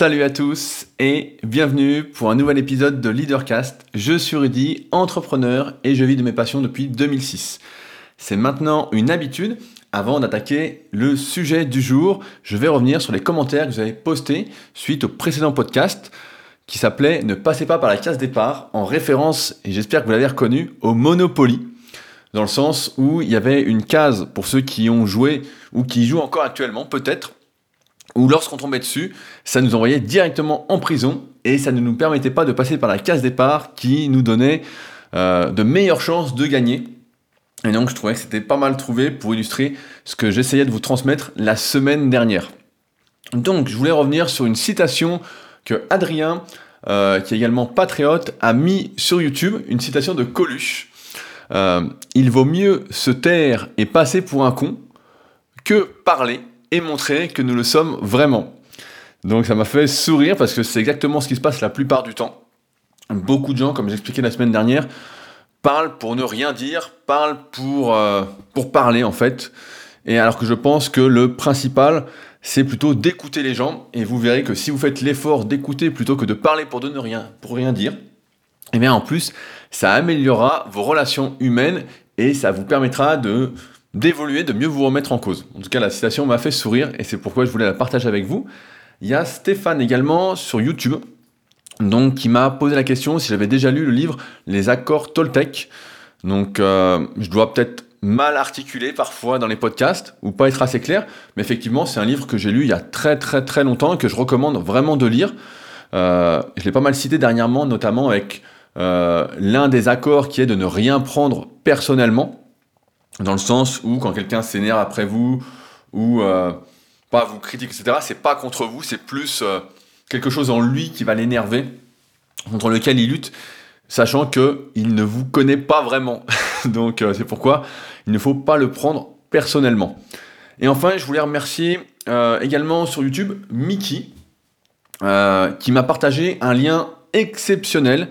Salut à tous et bienvenue pour un nouvel épisode de Leadercast. Je suis Rudy, entrepreneur et je vis de mes passions depuis 2006. C'est maintenant une habitude. Avant d'attaquer le sujet du jour, je vais revenir sur les commentaires que vous avez postés suite au précédent podcast qui s'appelait Ne passez pas par la case départ en référence, et j'espère que vous l'avez reconnu, au Monopoly dans le sens où il y avait une case pour ceux qui ont joué ou qui jouent encore actuellement, peut-être, où lorsqu'on tombait dessus, ça nous envoyait directement en prison et ça ne nous permettait pas de passer par la case départ qui nous donnait euh, de meilleures chances de gagner. Et donc je trouvais que c'était pas mal trouvé pour illustrer ce que j'essayais de vous transmettre la semaine dernière. Donc je voulais revenir sur une citation que Adrien, euh, qui est également patriote, a mis sur YouTube, une citation de Coluche. Euh, il vaut mieux se taire et passer pour un con que parler et montrer que nous le sommes vraiment. Donc ça m'a fait sourire parce que c'est exactement ce qui se passe la plupart du temps. Beaucoup de gens, comme j'expliquais la semaine dernière, parlent pour ne rien dire, parlent pour, euh, pour parler en fait. Et alors que je pense que le principal, c'est plutôt d'écouter les gens. Et vous verrez que si vous faites l'effort d'écouter plutôt que de parler pour ne rien, pour rien dire, et eh bien en plus, ça améliorera vos relations humaines et ça vous permettra de d'évoluer, de mieux vous remettre en cause. En tout cas, la citation m'a fait sourire et c'est pourquoi je voulais la partager avec vous. Il y a Stéphane également sur YouTube, donc qui m'a posé la question si j'avais déjà lu le livre Les accords Toltec. Donc, euh, je dois peut-être mal articuler parfois dans les podcasts ou pas être assez clair, mais effectivement, c'est un livre que j'ai lu il y a très très très longtemps et que je recommande vraiment de lire. Euh, je l'ai pas mal cité dernièrement, notamment avec euh, l'un des accords qui est de ne rien prendre personnellement, dans le sens où quand quelqu'un s'énerve après vous ou euh, pas vous critique, etc., c'est pas contre vous, c'est plus euh, quelque chose en lui qui va l'énerver, contre lequel il lutte, sachant qu'il ne vous connaît pas vraiment. Donc c'est pourquoi il ne faut pas le prendre personnellement. Et enfin, je voulais remercier également sur YouTube Mickey, qui m'a partagé un lien exceptionnel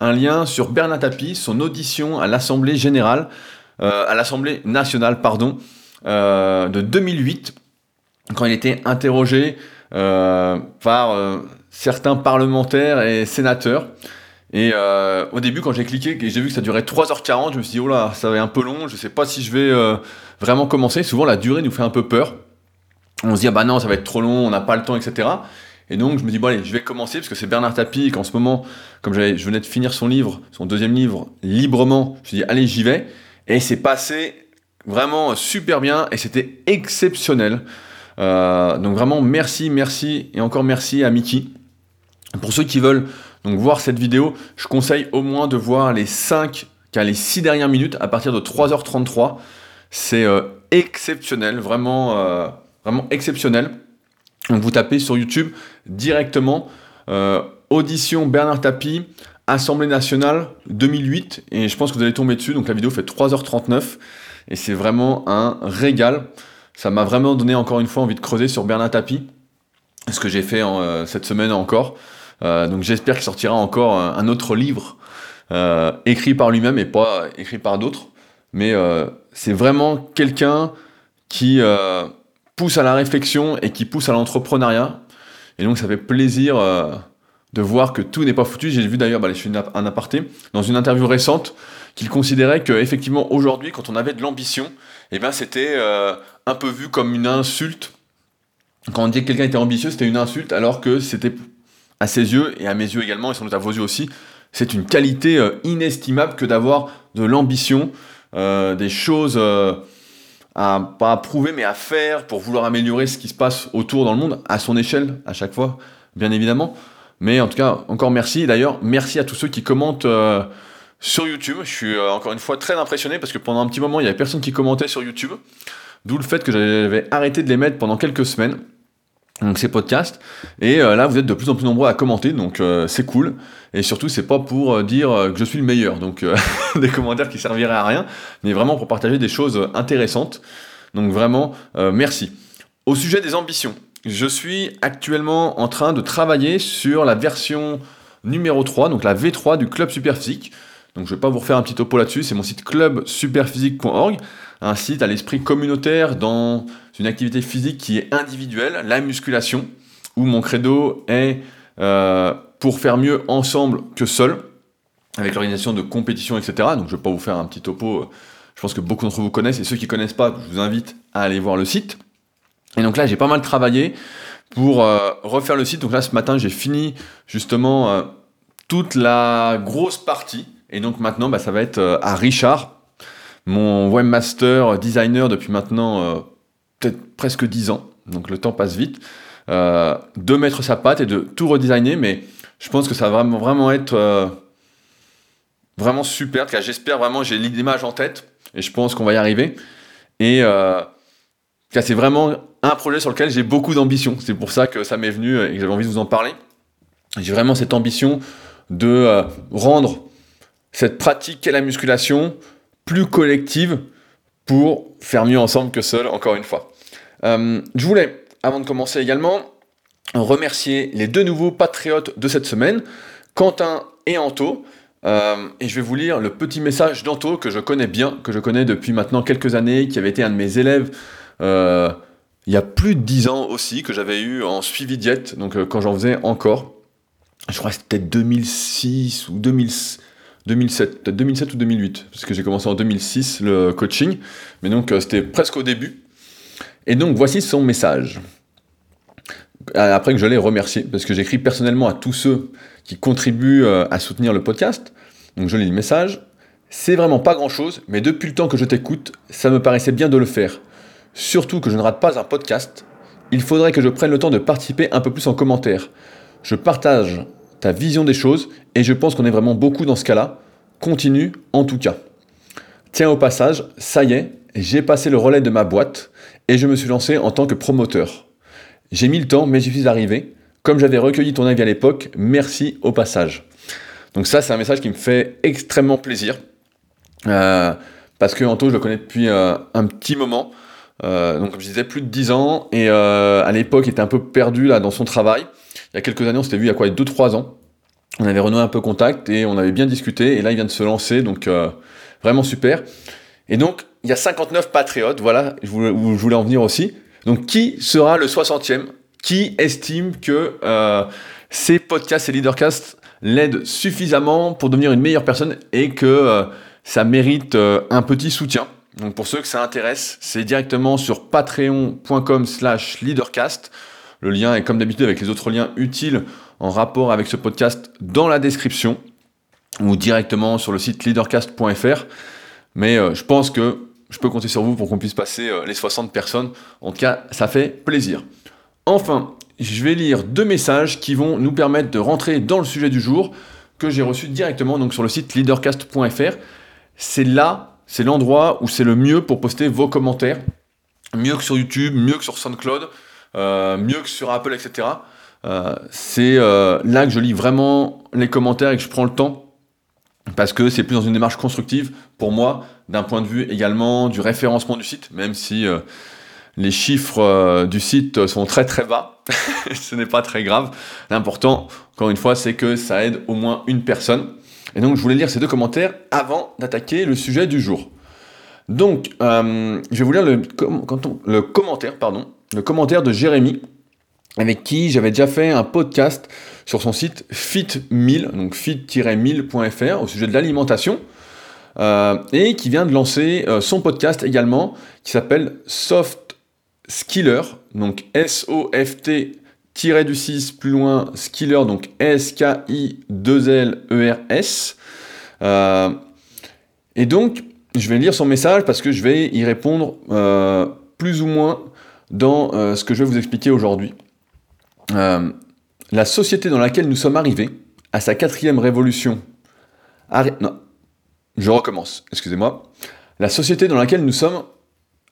un lien sur Bernard Tapie, son audition à l'Assemblée générale, euh, à l'Assemblée nationale, pardon, euh, de 2008, quand il était interrogé euh, par certains parlementaires et sénateurs. Et au début, quand j'ai cliqué et j'ai vu que ça durait 3h40, je me suis dit, oh là, ça va être un peu long, je ne sais pas si je vais vraiment commencer. Souvent, la durée nous fait un peu peur. On se dit, ah bah non, ça va être trop long, on n'a pas le temps, etc. Et donc, je me dis, bon, allez, je vais commencer, parce que c'est Bernard Tapie, qu'en ce moment, comme je venais de finir son livre, son deuxième livre, librement, je me dis, allez, j'y vais. Et c'est passé vraiment super bien, et c'était exceptionnel. Euh, donc vraiment, merci, merci, et encore merci à Mickey. Pour ceux qui veulent donc voir cette vidéo, je conseille au moins de voir les 5, car les 6 dernières minutes, à partir de 3h33. C'est euh, exceptionnel, vraiment, euh, vraiment exceptionnel. Donc vous tapez sur YouTube directement audition Bernard Tapie, Assemblée nationale 2008 et je pense que vous allez tomber dessus. Donc la vidéo fait 3h39 et c'est vraiment un régal. Ça m'a vraiment donné encore une fois envie de creuser sur Bernard Tapie, ce que j'ai fait euh, cette semaine encore. Euh, donc j'espère qu'il sortira encore un, autre livre écrit par lui-même et pas écrit par d'autres. Mais c'est vraiment quelqu'un qui pousse à la réflexion et qui pousse à l'entrepreneuriat. Et donc ça fait plaisir euh, de voir que tout n'est pas foutu. J'ai vu d'ailleurs, bah, je fais un aparté, dans une interview récente, qu'il considérait qu'effectivement aujourd'hui, quand on avait de l'ambition, eh ben, c'était euh, un peu vu comme une insulte. Quand on dit que quelqu'un était ambitieux, c'était une insulte, alors que c'était à ses yeux, et à mes yeux également, et sans doute à vos yeux aussi, c'est une qualité euh, inestimable que d'avoir de l'ambition, des choses à, pas à prouver, mais à faire pour vouloir améliorer ce qui se passe autour dans le monde, à son échelle, à chaque fois, bien évidemment. Mais en tout cas, encore merci. D'ailleurs, merci à tous ceux qui commentent euh, sur YouTube. Je suis euh, encore une fois très impressionné parce que pendant un petit moment, il n'y avait personne qui commentait sur YouTube. D'où le fait que j'avais arrêté de les mettre pendant quelques semaines donc ces podcasts. Et euh, là, vous êtes de plus en plus nombreux à commenter, donc c'est cool. Et surtout, c'est pas pour dire que je suis le meilleur, donc des commentaires qui serviraient à rien, mais vraiment pour partager des choses intéressantes. Donc vraiment, merci. Au sujet des ambitions, je suis actuellement en train de travailler sur la version numéro 3, donc la V3 du Club Superphysique. Donc je vais pas vous refaire un petit topo là-dessus, c'est mon site clubsuperphysique.org, un site à l'esprit communautaire dans une activité physique qui est individuelle, la musculation, où mon credo est euh, pour faire mieux ensemble que seul, avec l'organisation de compétitions, etc. Donc je ne vais pas vous faire un petit topo, je pense que beaucoup d'entre vous connaissent, et ceux qui ne connaissent pas, je vous invite à aller voir le site. Et donc là, j'ai pas mal travaillé pour euh, refaire le site. Donc là, ce matin, j'ai fini justement euh, toute la grosse partie. Et donc maintenant, bah, ça va être à Richard, mon webmaster designer depuis maintenant peut-être presque 10 ans. Donc le temps passe vite. de mettre sa patte et de tout redesigner, mais je pense que ça va vraiment, être euh, vraiment super. J'espère vraiment, j'ai l'image en tête et je pense qu'on va y arriver. Et euh, c'est vraiment un projet sur lequel j'ai beaucoup d'ambition. C'est pour ça que ça m'est venu et que j'avais envie de vous en parler. J'ai vraiment cette ambition de euh, rendre cette pratique qu'est la musculation plus collective pour faire mieux ensemble que seul, encore une fois. je voulais, avant de commencer également, remercier les deux nouveaux patriotes de cette semaine, Quentin et Anto. Euh, et je vais vous lire le petit message d'Anto que je connais bien, que je connais depuis maintenant quelques années, qui avait été un de mes élèves euh, il y a plus de dix ans aussi, que j'avais eu en suivi diète, donc euh, quand j'en faisais encore. Je crois que c'était peut-être 2006 ou 2007, peut-être 2007 ou 2008, parce que j'ai commencé en 2006 le coaching, mais donc c'était presque au début. Et donc voici son message. Euh, après que je l'ai remercié, parce que j'écris personnellement à tous ceux qui contribuent euh, à soutenir le podcast. Donc je lis le message. C'est vraiment pas grand chose, mais depuis le temps que je t'écoute, ça me paraissait bien de le faire. Surtout que je ne rate pas un podcast. Il faudrait que je prenne le temps de participer un peu plus en commentaire. Je partage ta vision des choses et je pense qu'on est vraiment beaucoup dans ce cas-là. Continue en tout cas. Tiens au passage, ça y est, j'ai passé le relais de ma boîte et je me suis lancé en tant que promoteur. J'ai mis le temps, mais j'y suis arrivé. Comme j'avais recueilli ton avis à l'époque, merci au passage. Donc ça, c'est un message qui me fait extrêmement plaisir. Euh, parce que Anto, je le connais depuis euh, un petit moment. Euh, donc comme je disais, plus de 10 ans. Et à l'époque, il était un peu perdu là, dans son travail. Il y a quelques années, on s'était vu il y a quoi 2-3 ans. On avait renoué un peu contact et on avait bien discuté. Et là, il vient de se lancer. Donc vraiment super. Et donc, il y a 59 patriotes. Voilà, je voulais, en venir aussi. Donc qui sera le 60e Qui estime que euh, ces podcasts, ces leadercasts l'aident suffisamment pour devenir une meilleure personne et que euh, ça mérite euh, un petit soutien? Donc pour ceux que ça intéresse, c'est directement sur patreon.com slash leadercast. Le lien est comme d'habitude avec les autres liens utiles en rapport avec ce podcast dans la description ou directement sur le site leadercast.fr. Mais je pense que je peux compter sur vous pour qu'on puisse passer euh, les 60 personnes. En tout cas, ça fait plaisir. Enfin, je vais lire deux messages qui vont nous permettre de rentrer dans le sujet du jour que j'ai reçu directement donc sur le site leadercast.fr. C'est là, c'est l'endroit où c'est le mieux pour poster vos commentaires. Mieux que sur YouTube, mieux que sur SoundCloud, euh, mieux que sur Apple, etc. Euh, c'est là que je lis vraiment les commentaires et que je prends le temps parce que c'est plus dans une démarche constructive pour moi, d'un point de vue également du référencement du site, même si euh, les chiffres euh, du site sont très très bas, ce n'est pas très grave. L'important, encore une fois, c'est que ça aide au moins une personne. Et donc je voulais lire ces deux commentaires avant d'attaquer le sujet du jour. Donc, euh, je vais vous lire le, le commentaire, pardon, le commentaire de Jérémy avec qui j'avais déjà fait un podcast sur son site fit1000, donc fit-1000.fr, au sujet de l'alimentation, euh, et qui vient de lancer euh, son podcast également, qui s'appelle Soft Skiller, donc S-O-F-T du 6 plus loin Skiller, donc S-K-I-2-L-E-R-S. Euh, et donc, je vais lire son message parce que je vais y répondre plus ou moins dans ce que je vais vous expliquer aujourd'hui. Euh, la société dans laquelle nous sommes arrivés, à sa quatrième révolution, non, je recommence, excusez-moi. La société dans laquelle nous sommes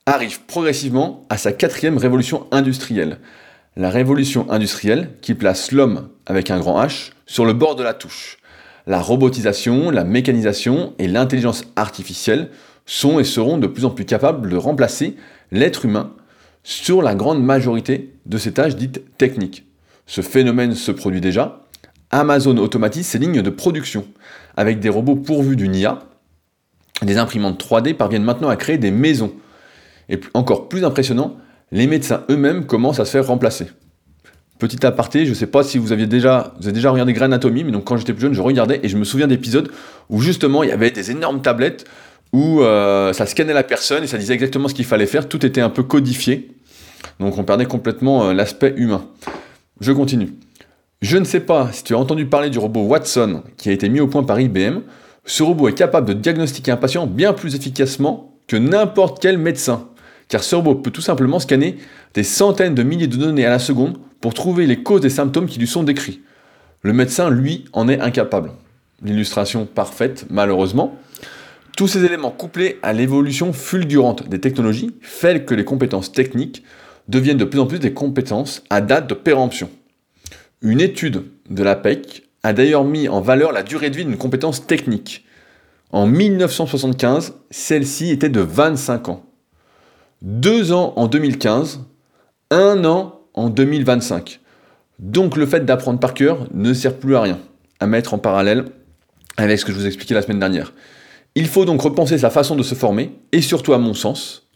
arrive progressivement à sa quatrième révolution industrielle. La révolution industrielle qui place l'homme avec un grand H sur le bord de la touche. La robotisation, la mécanisation et l'intelligence artificielle sont et seront de plus en plus capables de remplacer l'être humain sur la grande majorité de ces tâches dites techniques. Ce phénomène se produit déjà. Amazon automatise ses lignes de production. Avec des robots pourvus d'une IA, des imprimantes 3D parviennent maintenant à créer des maisons. Et encore plus impressionnant, les médecins eux-mêmes commencent à se faire remplacer. Petit aparté, je sais pas si vous aviez déjà, vous avez déjà regardé Grey Anatomy, mais donc quand j'étais plus jeune, je regardais et je me souviens d'épisodes où justement il y avait des énormes tablettes où euh, ça scannait la personne et ça disait exactement ce qu'il fallait faire, tout était un peu codifié, donc on perdait complètement euh, l'aspect humain. Je continue. Je ne sais pas si tu as entendu parler du robot Watson qui a été mis au point par IBM. Ce robot est capable de diagnostiquer un patient bien plus efficacement que n'importe quel médecin, car ce robot peut tout simplement scanner des centaines de milliers de données à la seconde pour trouver les causes des symptômes qui lui sont décrits. Le médecin, lui, en est incapable. L'illustration parfaite, malheureusement. Tous ces éléments couplés à l'évolution fulgurante des technologies fait que les compétences techniques deviennent de plus en plus des compétences à date de péremption. Une étude de l'APEC a d'ailleurs mis en valeur la durée de vie d'une compétence technique. En 1975, celle-ci était de 25 ans. Deux ans en 2015, un an en 2025. Donc le fait d'apprendre par cœur ne sert plus à rien, à mettre en parallèle avec ce que je vous expliquais la semaine dernière. Il faut donc repenser sa façon de se former, et surtout à mon sens,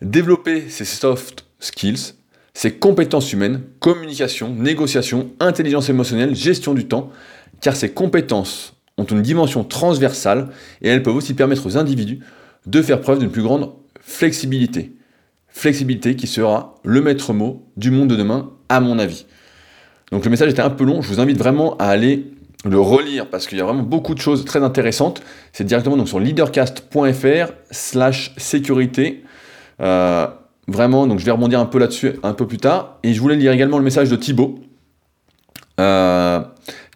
développer ses soft skills, ses compétences humaines, communication, négociation, intelligence émotionnelle, gestion du temps, car ces compétences ont une dimension transversale et elles peuvent aussi permettre aux individus de faire preuve d'une plus grande flexibilité. Flexibilité qui sera le maître mot du monde de demain, à mon avis. Donc le message était un peu long, je vous invite vraiment à aller le relire parce qu'il y a vraiment beaucoup de choses très intéressantes. C'est directement donc sur leadercast.fr slash sécurité. Euh, vraiment, donc je vais rebondir un peu là-dessus un peu plus tard. Et je voulais lire également le message de Thibaut euh,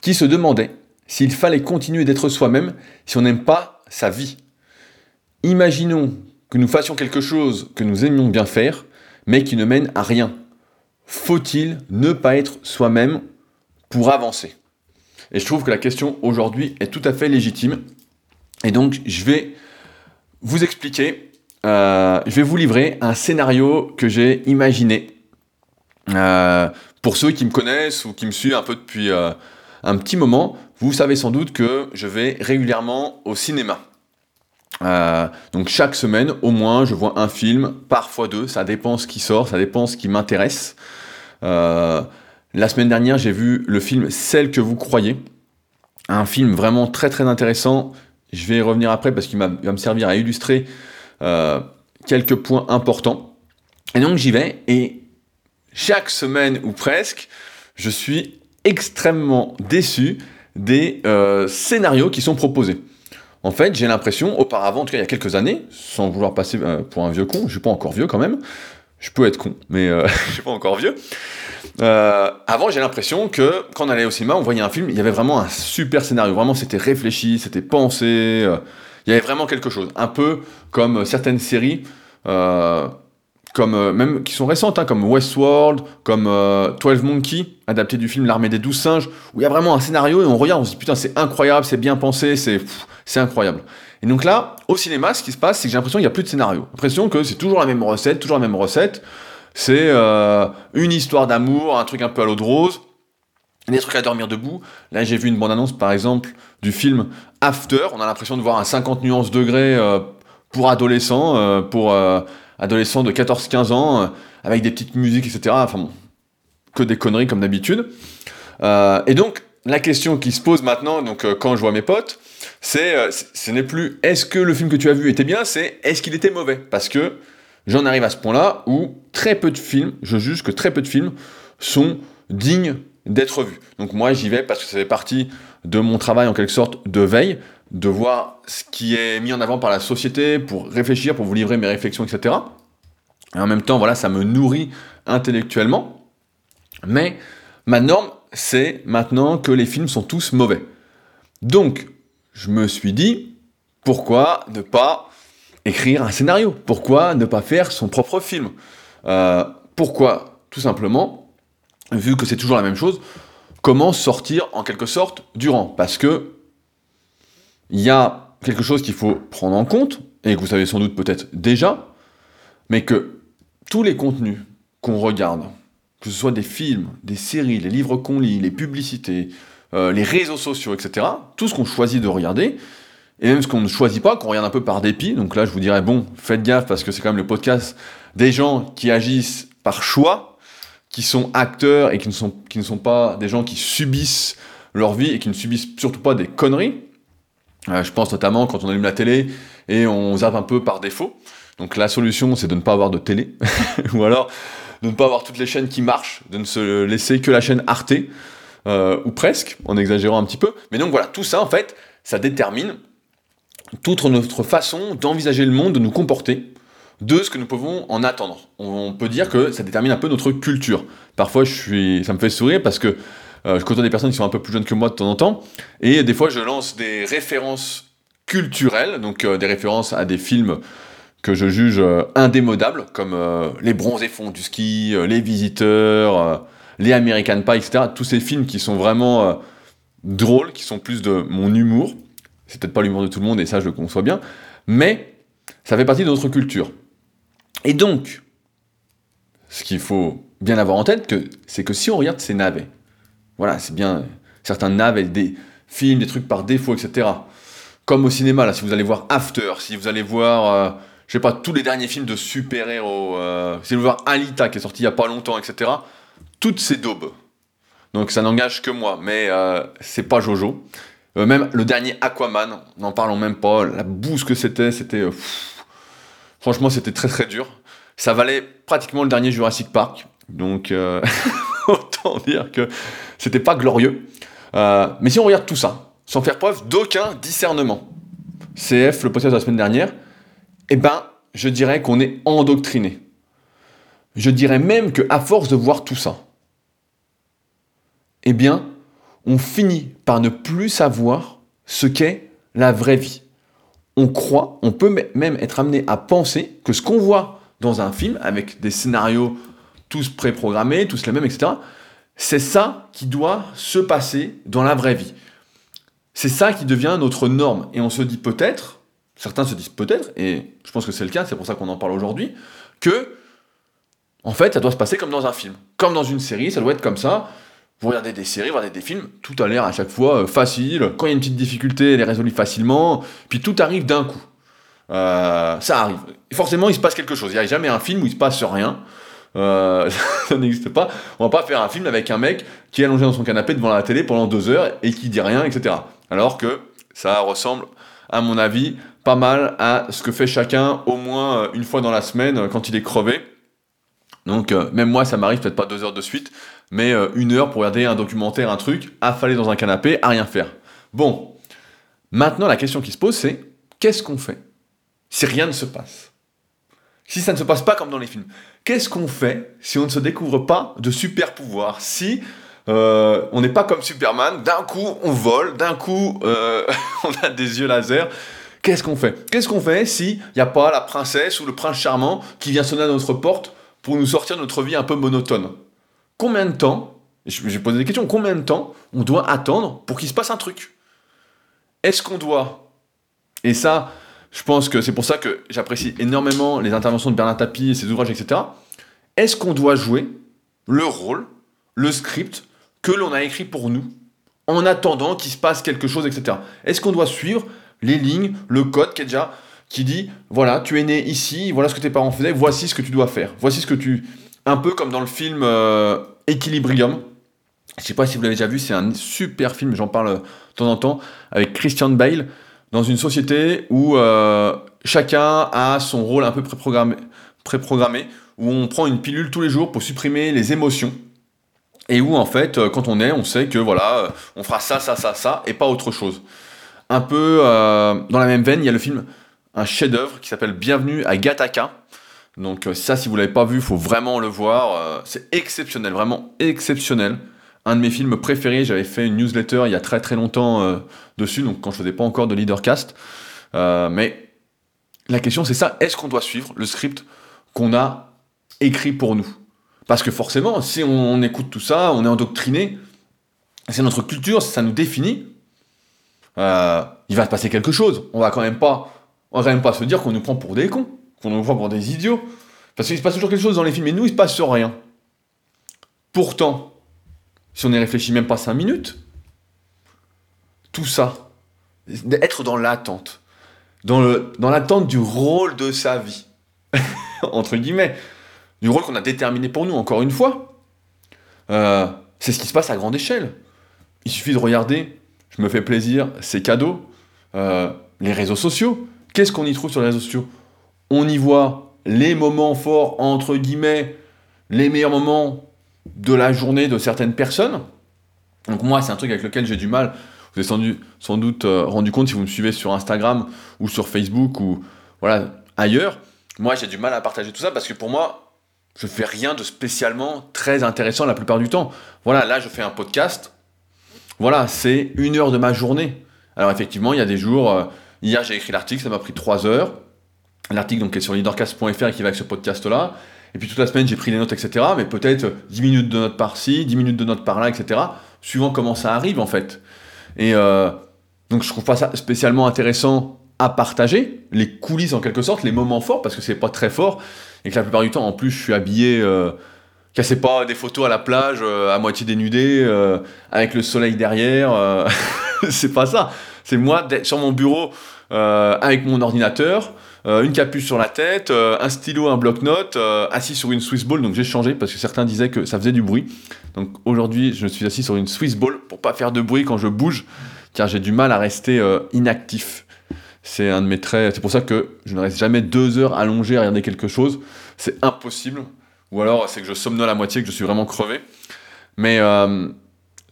qui se demandait s'il fallait continuer d'être soi-même si on n'aime pas sa vie. Imaginons que nous fassions quelque chose que nous aimions bien faire, mais qui ne mène à rien. Faut-il ne pas être soi-même pour avancer? Et je trouve que la question aujourd'hui est tout à fait légitime. Et donc, je vais vous expliquer, euh, je vais vous livrer un scénario que j'ai imaginé. Euh, pour ceux qui me connaissent ou qui me suivent un peu depuis euh, un petit moment, vous savez sans doute que je vais régulièrement au cinéma. Euh, donc chaque semaine, au moins, je vois un film, parfois deux, ça dépend ce qui sort, ça dépend ce qui m'intéresse. Euh, la semaine dernière, j'ai vu le film Celle que vous croyez, un film vraiment très très intéressant. Je vais y revenir après parce qu'il va me servir à illustrer euh, quelques points importants. Et donc j'y vais et chaque semaine ou presque, je suis extrêmement déçu des scénarios qui sont proposés. En fait, j'ai l'impression, auparavant, en tout cas il y a quelques années, sans vouloir passer euh, pour un vieux con, je suis pas encore vieux quand même, je peux être con, mais euh, je suis pas encore vieux. Euh, avant, j'ai l'impression que quand on allait au cinéma, on voyait un film, il y avait vraiment un super scénario, vraiment c'était réfléchi, c'était pensé, il y avait vraiment quelque chose, un peu comme certaines séries comme euh, même qui sont récentes, hein, comme Westworld, comme 12 euh, Monkeys, adapté du film L'armée des douze singes, où il y a vraiment un scénario et on regarde, on se dit putain c'est incroyable, c'est bien pensé, c'est c'est incroyable. Et donc là, au cinéma, ce qui se passe, c'est que j'ai l'impression qu'il n'y a plus de scénario. L'impression que c'est toujours la même recette, toujours la même recette. C'est euh, une histoire d'amour, un truc un peu à l'eau de rose, des trucs à dormir debout. Là, j'ai vu une bande-annonce, par exemple, du film After. On a l'impression de voir un 50 nuances degrés pour adolescents, pour adolescent de 14-15 ans, euh, avec des petites musiques, etc. Enfin bon, que des conneries comme d'habitude. Euh, et donc, la question qui se pose maintenant, donc euh, quand je vois mes potes, c'est, ce n'est plus est-ce que le film que tu as vu était bien, c'est est-ce qu'il était mauvais? Parce que j'en arrive à ce point-là où très peu de films, je juge que très peu de films sont dignes d'être vus. Donc moi j'y vais parce que ça fait partie de mon travail en quelque sorte de veille, de voir ce qui est mis en avant par la société pour réfléchir, pour vous livrer mes réflexions, etc. Et en même temps, voilà, ça me nourrit intellectuellement. Mais ma norme, c'est maintenant que les films sont tous mauvais. Donc, je me suis dit, pourquoi ne pas écrire un scénario? Pourquoi ne pas faire son propre film? Euh, Pourquoi? Tout simplement, vu que c'est toujours la même chose, comment sortir en quelque sorte du rang? Parce que il y a quelque chose qu'il faut prendre en compte, et que vous savez sans doute peut-être déjà, mais que tous les contenus qu'on regarde, que ce soit des films, des séries, les livres qu'on lit, les publicités, euh, les réseaux sociaux, etc., tout ce qu'on choisit de regarder, et même ce qu'on ne choisit pas, qu'on regarde un peu par dépit, donc là je vous dirais, bon, faites gaffe parce que c'est quand même le podcast des gens qui agissent par choix, qui sont acteurs et qui ne sont, qui ne sont pas des gens qui subissent leur vie et qui ne subissent surtout pas des conneries. Euh, je pense notamment quand on allume la télé et on zappe un peu par défaut. Donc la solution, c'est de ne pas avoir de télé, ou alors de ne pas avoir toutes les chaînes qui marchent, de ne se laisser que la chaîne Arte, euh, ou presque, en exagérant un petit peu. Mais donc voilà, tout ça, en fait, ça détermine toute notre façon d'envisager le monde, de nous comporter, de ce que nous pouvons en attendre. On peut dire que ça détermine un peu notre culture. Parfois, je suis, ça me fait sourire parce que je côtoie des personnes qui sont un peu plus jeunes que moi de temps en temps, et des fois, je lance des références culturelles, donc euh, des références à des films que je juge euh, indémodables, comme Les Bronzés Fonds du ski, Les Visiteurs, Les American Pie, etc. Tous ces films qui sont vraiment drôles, qui sont plus de mon humour. C'est peut-être pas l'humour de tout le monde, et ça, je le conçois bien, mais ça fait partie de notre culture. Et donc, ce qu'il faut bien avoir en tête, c'est que si on regarde ces navets, voilà, c'est bien, certains navets, des films, des trucs par défaut, etc. Comme au cinéma, là, si vous allez voir After, si vous allez voir, euh, je sais pas, tous les derniers films de super-héros, euh, si vous allez voir Alita, qui est sorti il y a pas longtemps, etc. Toutes ces daubes. Donc ça n'engage que moi, mais euh, c'est pas Jojo. même le dernier Aquaman, n'en parlons même pas, la bouse que c'était, c'était... franchement, c'était très très dur ça valait pratiquement le dernier Jurassic Park. Donc, euh, autant dire que c'était pas glorieux. Euh, mais si on regarde tout ça, sans faire preuve d'aucun discernement, CF, le podcast de la semaine dernière, eh ben, je dirais qu'on est endoctriné. Je dirais même que à force de voir tout ça, eh bien, on finit par ne plus savoir ce qu'est la vraie vie. On croit, on peut même être amené à penser que ce qu'on voit dans un film avec des scénarios tous préprogrammés, tous les mêmes, etc. C'est ça qui doit se passer dans la vraie vie. C'est ça qui devient notre norme. Et on se dit peut-être, certains se disent peut-être, et je pense que c'est le cas, c'est pour ça qu'on en parle aujourd'hui, que, en fait, ça doit se passer comme dans un film. Comme dans une série, ça doit être comme ça. Vous regardez des séries, vous regardez des films, tout a l'air à chaque fois euh, facile. Quand il y a une petite difficulté, elle est résolue facilement. Puis tout arrive d'un coup. Euh, ça arrive. forcément, il se passe quelque chose. Il n'y a jamais un film où il se passe rien. Euh, ça n'existe pas. On va pas faire un film avec un mec qui est allongé dans son canapé devant la télé pendant deux heures et qui dit rien, etc. Alors que ça ressemble, à mon avis, pas mal à ce que fait chacun au moins euh, une fois dans la semaine quand il est crevé. Donc même moi, ça m'arrive peut-être pas deux heures de suite, mais une heure pour regarder un documentaire, un truc, affalé dans un canapé, à rien faire. Bon, maintenant la question qui se pose, c'est qu'est-ce qu'on fait si rien ne se passe? Si ça ne se passe pas comme dans les films, qu'est-ce qu'on fait si on ne se découvre pas de super pouvoirs Si euh, on n'est pas comme Superman, d'un coup on vole, d'un coup euh, on a des yeux laser. Qu'est-ce qu'on fait? Qu'est-ce qu'on fait s'il n'y a pas la princesse ou le prince charmant qui vient sonner à notre porte pour nous sortir de notre vie un peu monotone? Combien de temps, j'ai posé des questions, combien de temps on doit attendre pour qu'il se passe un truc? Est-ce qu'on doit, et ça, je pense que c'est pour ça que j'apprécie énormément les interventions de Bernard Tapie et ses ouvrages, etc. Est-ce qu'on doit jouer le rôle, le script que l'on a écrit pour nous en attendant qu'il se passe quelque chose, etc. Est-ce qu'on doit suivre les lignes, le code qui déjà qui dit voilà, tu es né ici, voilà ce que tes parents faisaient, voici ce que tu dois faire, voici ce que tu un peu comme dans le film euh, Equilibrium. Je sais pas si vous l'avez déjà vu, c'est un super film, j'en parle de temps en temps avec Christian Bale dans une société où euh, chacun a son rôle un peu préprogrammé, où on prend une pilule tous les jours pour supprimer les émotions, et où en fait, euh, quand on est, on sait que voilà, euh, on fera ça, ça, ça, ça, et pas autre chose. Un peu dans la même veine, il y a le film, un chef-d'œuvre qui s'appelle Bienvenue à Gattaca. Donc ça, si vous l'avez pas vu, il faut vraiment le voir. c'est exceptionnel, vraiment exceptionnel un de mes films préférés. J'avais fait une newsletter il y a très très longtemps euh, dessus, donc quand je faisais pas encore de leadercast. Euh, mais la question c'est ça est-ce qu'on doit suivre le script qu'on a écrit pour nous? Parce que forcément, si on, écoute tout ça, on est endoctriné, c'est notre culture, ça nous définit. Euh, il va se passer quelque chose. On va quand même pas, on va quand même pas se dire qu'on nous prend pour des cons, qu'on nous prend pour des idiots. Parce qu'il se passe toujours quelque chose dans les films, et nous, il se passe rien. Pourtant, si on y réfléchit même pas cinq minutes, tout ça, être dans l'attente, dans l'attente du rôle de sa vie, entre guillemets, du rôle qu'on a déterminé pour nous, encore une fois, euh, c'est ce qui se passe à grande échelle. Il suffit de regarder, je me fais plaisir, c'est cadeau, euh, les réseaux sociaux. Qu'est-ce qu'on y trouve sur les réseaux sociaux? On y voit les moments forts, entre guillemets, les meilleurs moments de la journée de certaines personnes. Donc moi, c'est un truc avec lequel j'ai du mal. Vous avez sans, doute euh, rendu compte si vous me suivez sur Instagram ou sur Facebook ou voilà ailleurs. Moi, j'ai du mal à partager tout ça parce que pour moi, je fais rien de spécialement très intéressant la plupart du temps. Voilà, là, je fais un podcast. Voilà, c'est une heure de ma journée. Alors effectivement, il y a des jours. Euh, hier, j'ai écrit l'article, ça m'a pris trois heures. L'article donc est sur leadercast.fr et qui va avec ce podcast-là. Et puis toute la semaine, j'ai pris des notes, etc. Mais peut-être 10 minutes de notes par-ci, 10 minutes de notes par-là, etc. Suivant comment ça arrive, en fait. Et euh, donc, je trouve pas ça spécialement intéressant à partager, les coulisses en quelque sorte, les moments forts, parce que c'est pas très fort. Et que la plupart du temps, en plus, je suis habillé. Euh, cassez pas des photos à la plage, euh, à moitié dénudé, euh, avec le soleil derrière. c'est pas ça. C'est moi sur mon bureau avec mon ordinateur, euh, une capuche sur la tête, euh, un stylo, un bloc-notes, euh, assis sur une Swiss Ball. Donc j'ai changé parce que certains disaient que ça faisait du bruit. Donc aujourd'hui, je suis assis sur une Swiss Ball pour pas faire de bruit quand je bouge, car j'ai du mal à rester inactif. C'est un de mes traits. C'est pour ça que je ne reste jamais deux heures allongé à regarder quelque chose. C'est impossible. Ou alors c'est que je somnole à moitié, que je suis vraiment crevé. Mais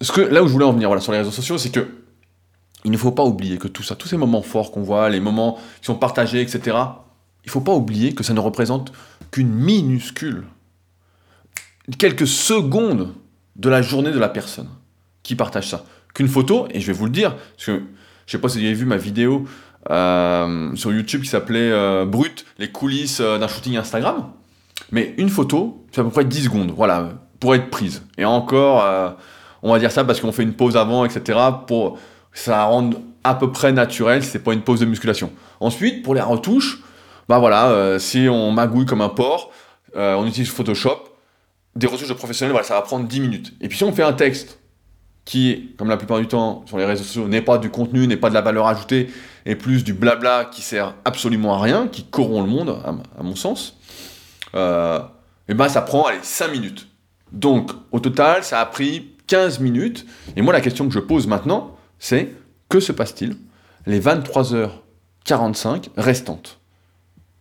ce que, là où je voulais en venir voilà, sur les réseaux sociaux, c'est que il ne faut pas oublier que tout ça, tous ces moments forts qu'on voit, les moments qui sont partagés, etc., il ne faut pas oublier que ça ne représente qu'une minuscule, quelques secondes de la journée de la personne qui partage ça. Qu'une photo, et je vais vous le dire, parce que je ne sais pas si vous avez vu ma vidéo euh, sur YouTube qui s'appelait euh, Brut, les coulisses euh, d'un shooting Instagram, mais une photo, c'est à peu près 10 secondes, voilà, pour être prise. Et encore, on va dire ça parce qu'on fait une pause avant, etc., pour ça rend à peu près naturel, c'est pas une pause de musculation. Ensuite, pour les retouches, bah voilà, euh, si on magouille comme un porc, euh, on utilise Photoshop, des retouches de professionnels, voilà, ça va prendre 10 minutes. Et puis si on fait un texte qui, comme la plupart du temps sur les réseaux sociaux, n'est pas du contenu, n'est pas de la valeur ajoutée, et plus du blabla qui sert absolument à rien, qui corrompt le monde, à, mon sens, euh, et ben ça prend allez, 5 minutes. Donc, au total, ça a pris 15 minutes. Et moi, la question que je pose maintenant, c'est que se passe-t-il les 23h45 restantes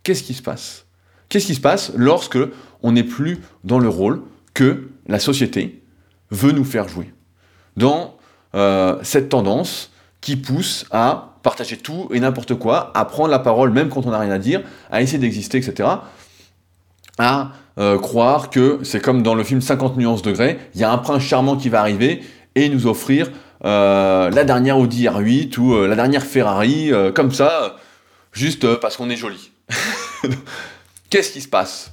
Qu'est-ce qui se passe? Qu'est-ce qui se passe lorsque on n'est plus dans le rôle que la société veut nous faire jouer? Dans euh, cette tendance qui pousse à partager tout et n'importe quoi, à prendre la parole même quand on n'a rien à dire, à essayer d'exister, etc. À euh, croire que c'est comme dans le film 50 nuances degrés, il y a un prince charmant qui va arriver et nous offrir euh, la dernière Audi R8 ou euh, la dernière Ferrari, euh, comme ça, juste parce qu'on est joli. Qu'est-ce qui se passe?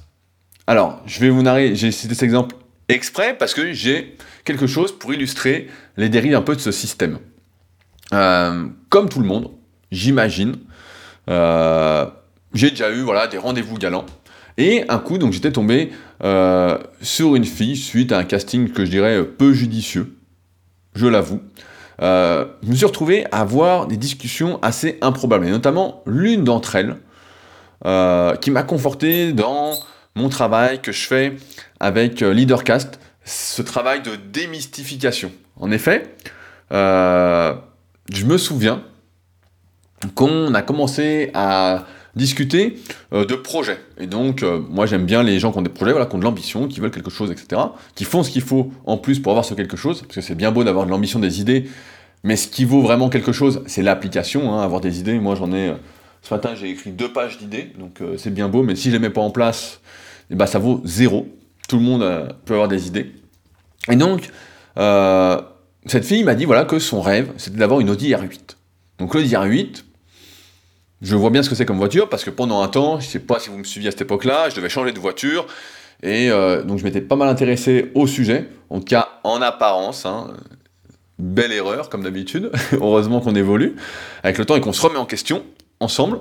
Alors, je vais vous narrer, j'ai cité cet exemple exprès parce que j'ai quelque chose pour illustrer les dérives un peu de ce système. comme tout le monde, j'imagine, j'ai déjà eu voilà, des rendez-vous galants. Et un coup, donc j'étais tombé sur une fille suite à un casting que je dirais peu judicieux je l'avoue. Euh, je me suis retrouvé à avoir des discussions assez improbables, et notamment l'une d'entre elles, euh, qui m'a conforté dans mon travail que je fais avec euh, Leadercast, ce travail de démystification. En effet, je me souviens qu'on a commencé à discuter euh, de projets. Et donc, euh, moi j'aime bien les gens qui ont des projets, voilà, qui ont de l'ambition, qui veulent quelque chose, etc. Qui font ce qu'il faut en plus pour avoir ce quelque chose, parce que c'est bien beau d'avoir de l'ambition, des idées, mais ce qui vaut vraiment quelque chose, c'est l'application, hein, avoir des idées. Moi j'en ai, euh, ce matin j'ai écrit deux pages d'idées, donc c'est bien beau, mais si je les mets pas en place, eh ben, ça vaut zéro. Tout le monde peut avoir des idées. Et donc, cette fille m'a dit voilà que son rêve, c'était d'avoir une Audi R8. Donc l'Audi R8, je vois bien ce que c'est comme voiture parce que pendant un temps, je sais pas si vous me suiviez à cette époque-là, je devais changer de voiture et euh, donc je m'étais pas mal intéressé au sujet, en tout cas en apparence. Hein. belle erreur comme d'habitude, heureusement qu'on évolue avec le temps et qu'on se remet en question ensemble.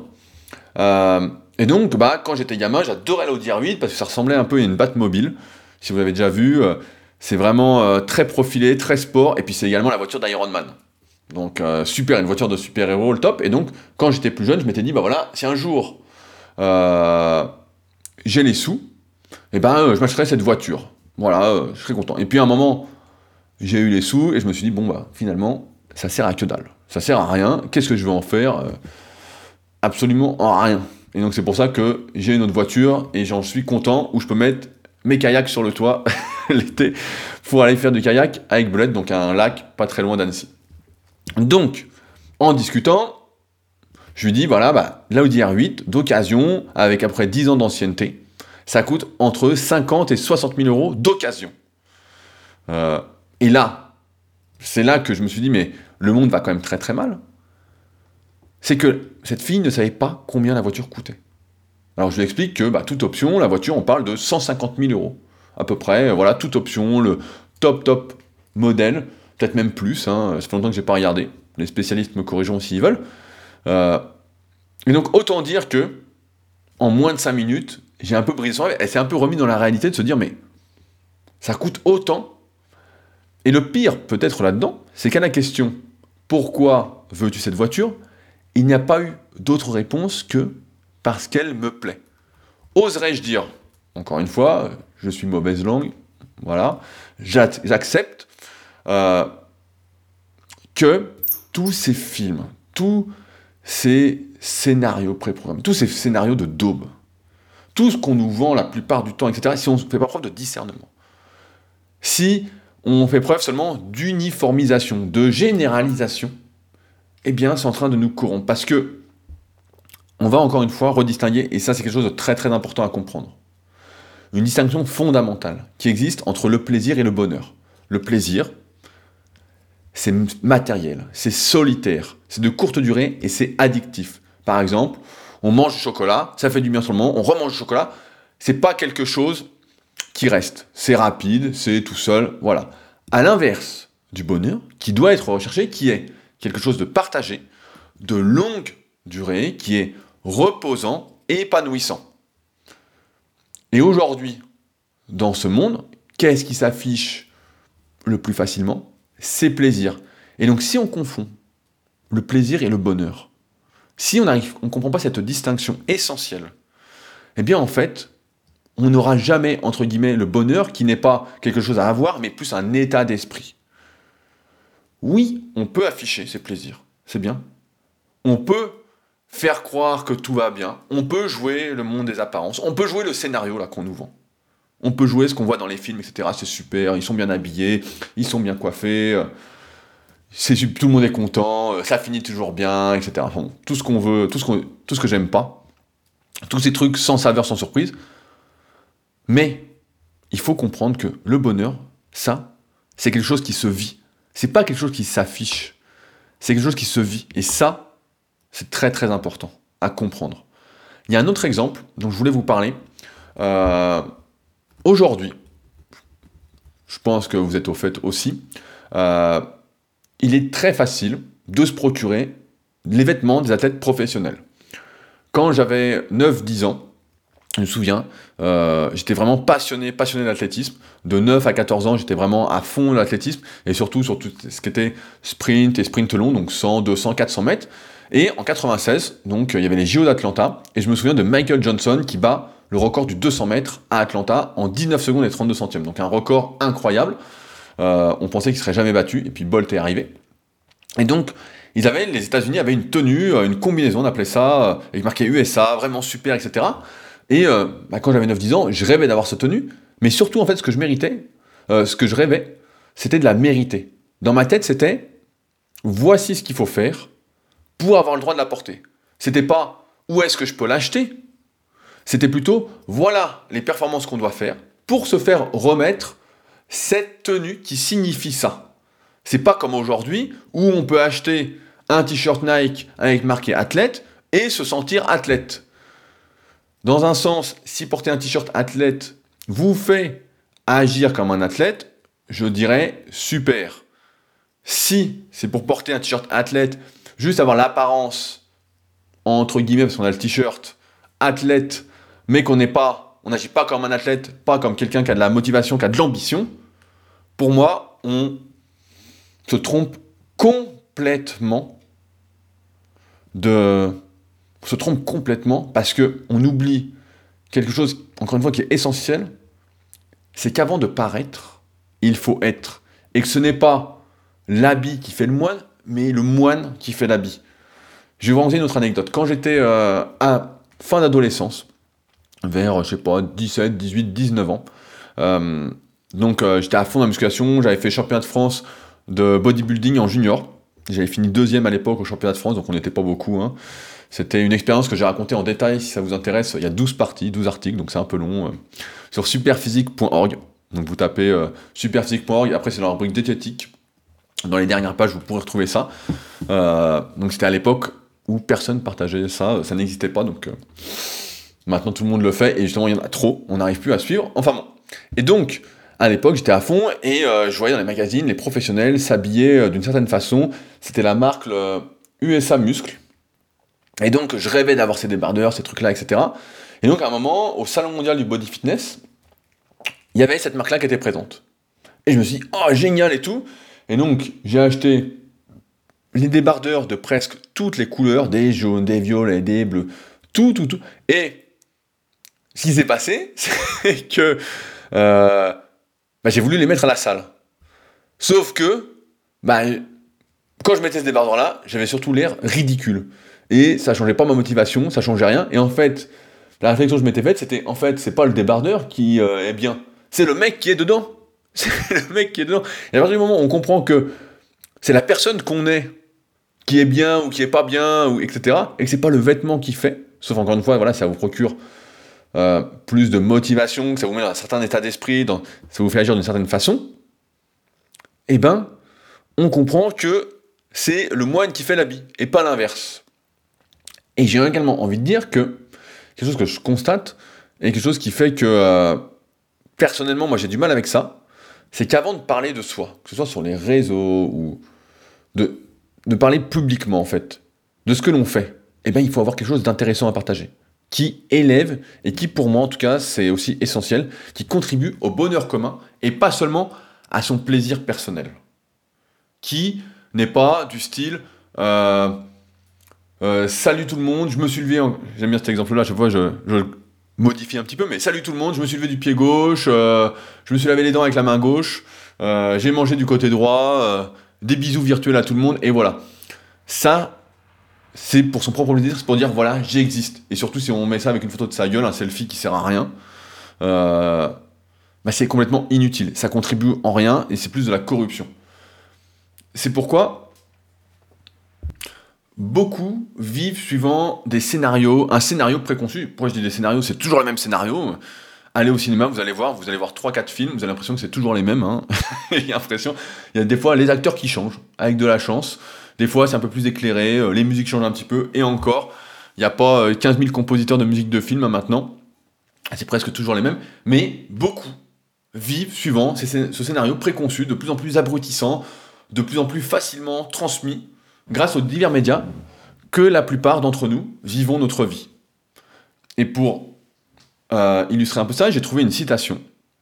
Euh, et donc, bah, quand j'étais gamin, j'adorais l'Audi R8 parce que ça ressemblait un peu à une Batmobile. Si vous l'avez déjà vu, euh, c'est vraiment très profilé, très sport, et puis c'est également la voiture d'Iron Man. Donc euh, super, une voiture de super-héros, le top. Et donc, quand j'étais plus jeune, je m'étais dit, bah voilà, si un jour euh, j'ai les sous, et eh ben euh, je m'achèterai cette voiture. voilà, je serais content. Et puis à un moment, j'ai eu les sous et je me suis dit, bon, bah, finalement, ça sert à que dalle. Ça sert à rien. Qu'est-ce que je vais en faire Absolument rien. Et donc c'est pour ça que j'ai une autre voiture et j'en suis content où je peux mettre mes kayaks sur le toit l'été pour aller faire du kayak avec Belette, donc un lac pas très loin d'Annecy. Donc, en discutant, je lui dis voilà, bah, l'Audi R8 d'occasion, avec après 10 ans d'ancienneté, ça coûte entre 50 et 60 000 euros d'occasion. Euh, et là, c'est là que je me suis dit mais le monde va quand même très très mal. C'est que cette fille ne savait pas combien la voiture coûtait. Alors je lui explique que bah, toute option, la voiture, on parle de 150 000 euros à peu près. Voilà, toute option, le top top modèle, peut-être même plus. Hein, ça fait longtemps que j'ai pas regardé. Les spécialistes me corrigeront s'ils veulent. Euh, et donc autant dire que en moins de 5 minutes, j'ai un peu brisé son rêve. Elle s'est un peu remis dans la réalité de se dire mais ça coûte autant. Et le pire peut-être là-dedans, c'est qu'à la question pourquoi veux-tu cette voiture, il n'y a pas eu d'autre réponse que parce qu'elle me plaît. Oserais-je dire, encore une fois, je suis mauvaise langue, voilà, j'accepte euh, que tous ces films, tous ces scénarios préprogrammés, tous ces scénarios de daube, tout ce qu'on nous vend la plupart du temps, etc., si on ne fait pas preuve de discernement, si on fait preuve seulement d'uniformisation, de généralisation, eh bien, c'est en train de nous corrompre. Parce que, on va encore une fois redistinguer, et ça, c'est quelque chose de très très important à comprendre une distinction fondamentale qui existe entre le plaisir et le bonheur. Le plaisir, c'est matériel, c'est solitaire, c'est de courte durée et c'est addictif. Par exemple, on mange du chocolat, ça fait du bien sur le moment, on remange du chocolat, c'est pas quelque chose qui reste. C'est rapide, c'est tout seul, voilà. À l'inverse du bonheur, qui doit être recherché, qui est quelque chose de partagé, de longue durée, qui est reposant et épanouissant. Et aujourd'hui, dans ce monde, qu'est-ce qui s'affiche le plus facilement? C'est plaisir. Et donc si on confond le plaisir et le bonheur, si on ne on comprend pas cette distinction essentielle, eh bien en fait, on n'aura jamais, entre guillemets, le bonheur qui n'est pas quelque chose à avoir, mais plus un état d'esprit. Oui, on peut afficher ses plaisirs, c'est bien. On peut faire croire que tout va bien. On peut jouer le monde des apparences. On peut jouer le scénario qu'on nous vend. On peut jouer ce qu'on voit dans les films, etc. C'est super. Ils sont bien habillés, ils sont bien coiffés. Euh, tout le monde est content. Euh, ça finit toujours bien, etc. tout ce qu'on veut, tout ce, tout ce que j'aime pas. Tous ces trucs sans saveur, sans surprise. Mais il faut comprendre que le bonheur, ça, c'est quelque chose qui se vit. C'est pas quelque chose qui s'affiche. C'est quelque chose qui se vit. Et ça, c'est très très important à comprendre. Il y a un autre exemple dont je voulais vous parler. Euh, aujourd'hui, je pense que vous êtes au fait aussi, euh, il est très facile de se procurer les vêtements des athlètes professionnels. Quand j'avais 9-10 ans, je me souviens, euh, j'étais vraiment passionné, passionné d'athlétisme. De 9 à 14 ans, j'étais vraiment à fond de l'athlétisme, et surtout sur tout ce qui était sprint et sprint long, donc 100, 200, 400 mètres. Et en 96, donc, il y avait les JO d'Atlanta, et je me souviens de Michael Johnson qui bat le record du 200 mètres à Atlanta en 19 secondes et 32 centièmes. Donc un record incroyable. Euh, on pensait qu'il serait jamais battu, et puis Bolt est arrivé. Et donc, ils avaient, les États-Unis avaient une tenue, euh, une combinaison, on appelait ça, euh, avec marqué USA, vraiment super, etc. Et bah, quand j'avais 9-10 ans, je rêvais d'avoir cette tenue, mais surtout, en fait, ce que je méritais, ce que je rêvais, c'était de la mériter. Dans ma tête, c'était voici ce qu'il faut faire pour avoir le droit de la porter. C'était pas où est-ce que je peux l'acheter, c'était plutôt voilà les performances qu'on doit faire pour se faire remettre cette tenue qui signifie ça. C'est pas comme aujourd'hui où on peut acheter un t-shirt Nike avec marqué athlète et se sentir athlète. Dans un sens, si porter un t-shirt athlète vous fait agir comme un athlète, je dirais super. Si c'est pour porter un t-shirt athlète juste avoir l'apparence, entre guillemets, parce qu'on a le t-shirt, athlète, mais qu'on n'est pas, on n'agit pas comme un athlète, pas comme quelqu'un qui a de la motivation, qui a de l'ambition, pour moi, on se trompe complètement de. On se trompe complètement parce que on oublie quelque chose, encore une fois, qui est essentiel. c'est qu'avant de paraître, il faut être. Et que ce n'est pas l'habit qui fait le moine, mais le moine qui fait l'habit. Je vais vous raconter une autre anecdote. Quand j'étais euh, à fin d'adolescence, vers, je sais pas, 17, 18, 19 ans, euh, donc euh, j'étais à fond dans la musculation, j'avais fait championnat de France de bodybuilding en junior. J'avais fini deuxième à l'époque au championnat de France, donc on n'était pas beaucoup. Hein. C'était une expérience que j'ai racontée en détail, si ça vous intéresse. Il y a 12 parties, 12 articles, donc c'est un peu long. sur superphysique.org. Donc vous tapez superphysique.org, après c'est dans la rubrique diététique. Dans les dernières pages, vous pourrez retrouver ça. Euh, donc c'était à l'époque où personne partageait ça, ça n'existait pas, donc euh, maintenant tout le monde le fait, et justement il y en a trop, on n'arrive plus à suivre. Enfin bon. Et donc, à l'époque, j'étais à fond, et euh, je voyais dans les magazines les professionnels s'habiller d'une certaine façon. C'était la marque USA Muscle. Et donc, je rêvais d'avoir ces débardeurs, ces trucs-là, etc. Et donc, à un moment, au Salon mondial du body fitness, il y avait cette marque-là qui était présente. Et je me suis dit, oh, génial et tout. Et donc, j'ai acheté les débardeurs de presque toutes les couleurs, des jaunes, des violets, des bleus, tout, tout, tout. Et ce qui s'est passé, c'est que euh, bah, j'ai voulu les mettre à la salle. Sauf que, bah, quand je mettais ce débardeur-là, j'avais surtout l'air ridicule. Et ça changeait pas ma motivation, ça changeait rien. Et en fait, la réflexion que je m'étais faite, c'était en fait, c'est pas le débardeur qui euh, est bien, c'est le mec qui est dedans. C'est le mec qui est dedans. Et à partir du moment où on comprend que c'est la personne qu'on est qui est bien ou qui est pas bien, ou etc., et que c'est pas le vêtement qui fait, sauf encore une fois, voilà, ça vous procure euh, plus de motivation, que ça vous met dans un certain état d'esprit, ça vous fait agir d'une certaine façon, eh ben, on comprend que c'est le moine qui fait l'habit, et pas l'inverse. Et j'ai également envie de dire que, quelque chose que je constate, et quelque chose qui fait que, euh, personnellement, moi j'ai du mal avec ça, c'est qu'avant de parler de soi, que ce soit sur les réseaux ou de, de parler publiquement en fait, de ce que l'on fait, eh bien il faut avoir quelque chose d'intéressant à partager, qui élève et qui pour moi en tout cas c'est aussi essentiel, qui contribue au bonheur commun et pas seulement à son plaisir personnel, qui n'est pas du style euh, euh, salut tout le monde, je me suis levé, j'aime bien cet exemple-là, chaque fois je, je modifie un petit peu, mais salut tout le monde, je me suis levé du pied gauche, euh, je me suis lavé les dents avec la main gauche, j'ai mangé du côté droit, des bisous virtuels à tout le monde, et voilà. Ça, c'est pour son propre plaisir, c'est pour dire voilà, j'existe. Et surtout si on met ça avec une photo de sa gueule, un selfie qui sert à rien, bah c'est complètement inutile. Ça contribue en rien et c'est plus de la corruption. C'est pourquoi beaucoup vivent suivant des scénarios, un scénario préconçu. Pourquoi je dis des scénarios? C'est toujours le même scénario. Allez au cinéma, vous allez voir, vous allez voir 3-4 films, vous avez l'impression que c'est toujours les mêmes. Hein. il y a l'impression, il y a des fois les acteurs qui changent, avec de la chance. Des fois c'est un peu plus éclairé, euh, les musiques changent un petit peu, et encore, il n'y a pas 15 euh, 000 compositeurs de musique de film maintenant. C'est presque toujours les mêmes, mais beaucoup vivent suivant ce scénario préconçu, de plus en plus abrutissant, de plus en plus facilement transmis grâce aux divers médias que la plupart d'entre nous vivons notre vie. Et pour euh, illustrer un peu ça, j'ai trouvé une citation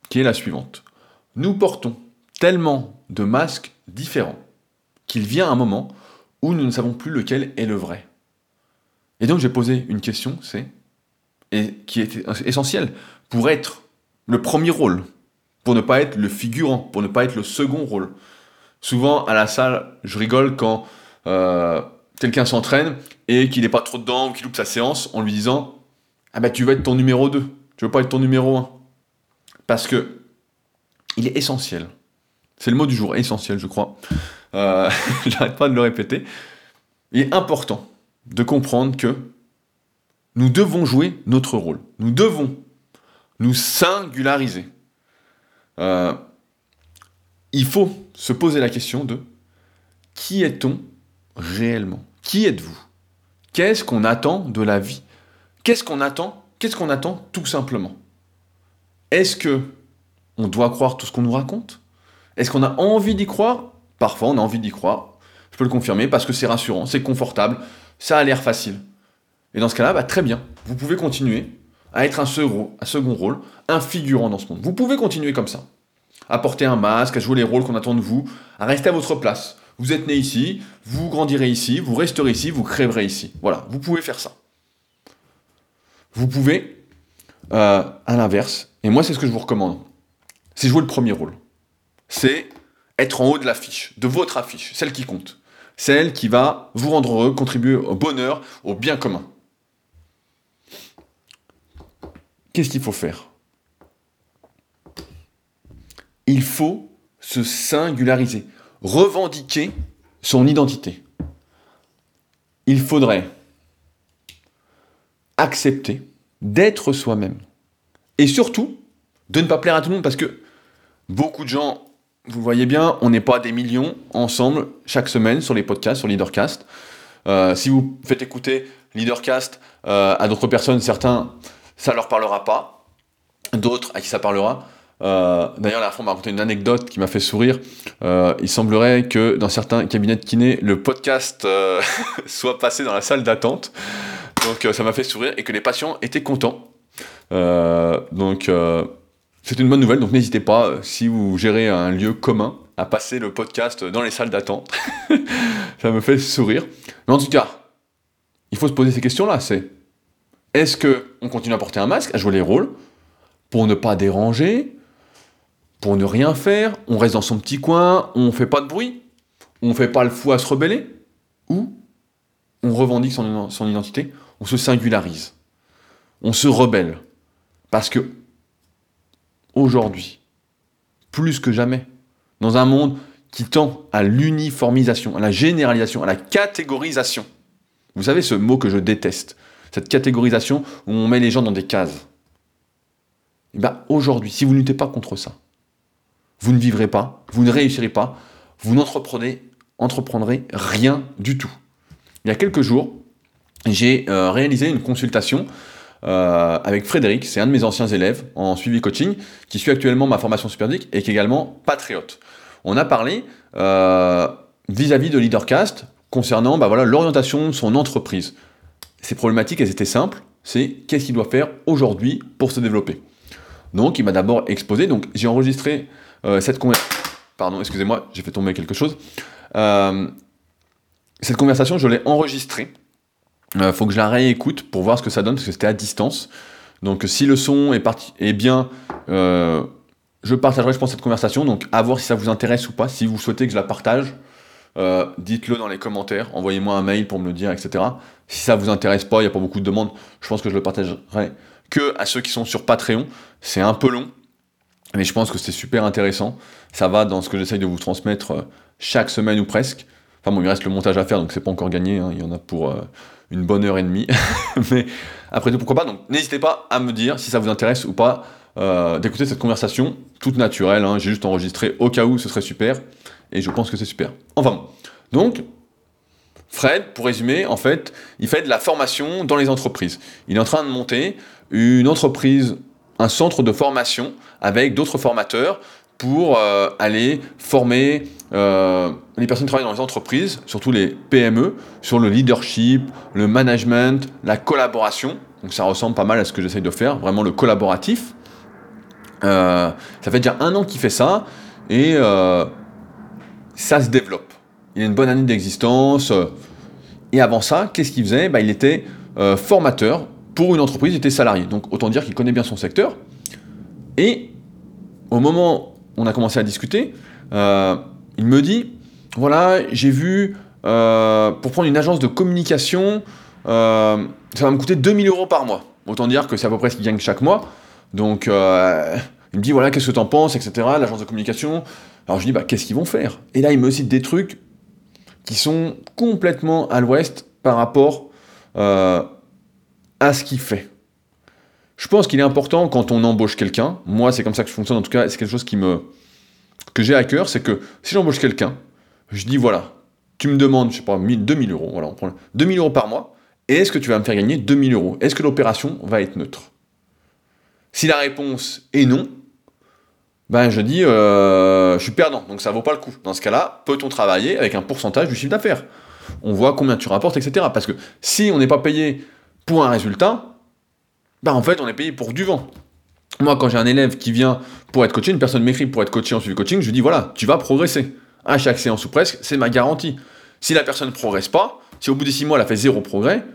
qui est la suivante. Nous portons tellement de masques différents qu'il vient un moment où nous ne savons plus lequel est le vrai. Et donc j'ai posé une question, c'est, et qui est essentielle, pour être le premier rôle, pour ne pas être le figurant, pour ne pas être le second rôle. Souvent à la salle, je rigole quand euh, quelqu'un s'entraîne et qu'il n'est pas trop dedans ou qu'il loupe sa séance en lui disant Ah bah tu veux être ton numéro 2, tu veux pas être ton numéro 1. Parce que il est essentiel. C'est le mot du jour, essentiel, je crois. Euh, J'arrête pas de le répéter. Il est important de comprendre que nous devons jouer notre rôle. Nous devons nous singulariser. Euh, il faut se poser la question de qui est-on réellement? Qui êtes-vous? Qu'est-ce qu'on attend de la vie? Qu'est-ce qu'on attend? Qu'est-ce qu'on attend tout simplement? Est-ce que on doit croire tout ce qu'on nous raconte? Est-ce qu'on a envie d'y croire? Parfois, on a envie d'y croire. Je peux le confirmer parce que c'est rassurant, c'est confortable, ça a l'air facile. Et dans ce cas-là, bah, très bien. Vous pouvez continuer à être un second, rôle, un figurant dans ce monde. Vous pouvez continuer comme ça. À porter un masque, à jouer les rôles qu'on attend de vous, à rester à votre place, vous êtes né ici, vous grandirez ici, vous resterez ici, vous crèverez ici. Voilà, vous pouvez faire ça. Vous pouvez, euh, à l'inverse, et moi c'est ce que je vous recommande, c'est jouer le premier rôle. C'est être en haut de l'affiche, de votre affiche, celle qui compte. Celle qui va vous rendre heureux, contribuer au bonheur, au bien commun. Qu'est-ce qu'il faut faire? Il faut se singulariser, revendiquer son identité. Il faudrait accepter d'être soi-même. Et surtout, de ne pas plaire à tout le monde parce que beaucoup de gens, vous voyez bien, on n'est pas des millions ensemble chaque semaine sur les podcasts, sur Leadercast. Euh, si vous faites écouter Leadercast euh, à d'autres personnes, certains, ça leur parlera pas. D'autres, à qui ça parlera. Euh, D'ailleurs, la fois, on m'a raconté une anecdote qui m'a fait sourire. Il semblerait que dans certains cabinets de kiné, le podcast soit passé dans la salle d'attente. Donc, ça m'a fait sourire et que les patients étaient contents. donc, c'est une bonne nouvelle, donc n'hésitez pas, euh, si vous gérez un lieu commun, à passer le podcast dans les salles d'attente. ça me fait sourire. Mais en tout cas, il faut se poser ces questions-là. C'est est-ce que on continue à porter un masque, à jouer les rôles, pour ne pas déranger, pour ne rien faire, on reste dans son petit coin, on fait pas de bruit, on fait pas le fou à se rebeller, ou on revendique son, son identité, on se singularise, on se rebelle, parce que aujourd'hui, plus que jamais, dans un monde qui tend à l'uniformisation, à la généralisation, à la catégorisation. Vous savez ce mot que je déteste, cette catégorisation où on met les gens dans des cases. Et eh bien aujourd'hui, si vous ne luttez pas contre ça, vous ne vivrez pas, vous ne réussirez pas, vous n'entreprendrez entreprendrez rien du tout. Il y a quelques jours, j'ai euh, réalisé une consultation euh, avec Frédéric, c'est un de mes anciens élèves en suivi coaching, qui suit actuellement ma formation superdique et qui est également patriote. On a parlé euh, vis-à-vis de Leadercast concernant bah voilà, l'orientation de son entreprise. Ces problématiques, elles étaient simples, c'est qu'est-ce qu'il doit faire aujourd'hui pour se développer. Donc il m'a d'abord exposé, donc j'ai enregistré euh, cette conversation. Pardon, excusez-moi, j'ai fait tomber quelque chose. cette conversation, je l'ai enregistrée euh, faut que je la réécoute pour voir ce que ça donne, parce que c'était à distance. Donc si le son est, parti, est bien, euh, je partagerai, je pense, cette conversation. Donc à voir si ça vous intéresse ou pas. Si vous souhaitez que je la partage, euh, dites-le dans les commentaires. Envoyez-moi un mail pour me le dire, etc. Si ça vous intéresse pas, il n'y a pas beaucoup de demandes, je pense que je le partagerai que à ceux qui sont sur Patreon. C'est un peu long, mais je pense que c'est super intéressant. Ça va dans ce que j'essaye de vous transmettre chaque semaine ou presque. Enfin bon, il reste le montage à faire, donc c'est pas encore gagné. Hein. Il y en a pour une bonne heure et demie. Mais après tout, pourquoi pas? Donc n'hésitez pas à me dire si ça vous intéresse ou pas euh, d'écouter cette conversation toute naturelle. Hein. J'ai juste enregistré au cas où ce serait super. Et je pense que c'est super. Enfin, donc, Fred, pour résumer, en fait, il fait de la formation dans les entreprises. Il est en train de monter une entreprise, un centre de formation avec d'autres formateurs pour euh, aller former euh, les personnes qui travaillent dans les entreprises, surtout les PME, sur le leadership, le management, la collaboration. Donc ça ressemble pas mal à ce que j'essaye de faire, vraiment le collaboratif. Euh, ça fait déjà un an qu'il fait ça et ça se développe. Il a une bonne année d'existence. et avant ça, qu'est-ce qu'il faisait? Bah, Il était formateur pour une entreprise, il était salarié. Donc autant dire qu'il connaît bien son secteur. Et au moment on a commencé à discuter, euh, il me dit, voilà, j'ai vu, euh, pour prendre une agence de communication, euh, ça va me coûter 2000 euros par mois. Autant dire que c'est à peu près ce qu'il gagne chaque mois. Donc, il me dit, voilà, qu'est-ce que tu en penses, etc., l'agence de communication. Alors je dis, bah, qu'est-ce qu'ils vont faire? Et là, il me cite des trucs qui sont complètement à l'ouest par rapport à ce qu'il fait. Je pense qu'il est important quand on embauche quelqu'un, moi c'est comme ça que je fonctionne en tout cas, c'est quelque chose qui me, que j'ai à cœur, c'est que si j'embauche quelqu'un, je dis voilà, tu me demandes, je sais pas, 2000 euros, voilà, on prend 2000 euros par mois, et est-ce que tu vas me faire gagner 2000 euros? Est-ce que l'opération va être neutre? Si la réponse est non, ben je dis euh, je suis perdant, donc ça vaut pas le coup. Dans ce cas-là, peut-on travailler avec un pourcentage du chiffre d'affaires? On voit combien tu rapportes, etc. Parce que si on n'est pas payé pour un résultat, bah en fait on est payé pour du vent. Moi quand j'ai un élève qui vient pour être coaché, une personne m'écrit pour être coaché en suivi coaching, je lui dis voilà, tu vas progresser. À chaque séance ou presque, c'est ma garantie. Si la personne ne progresse pas, si au bout des six mois elle a fait zéro progrès,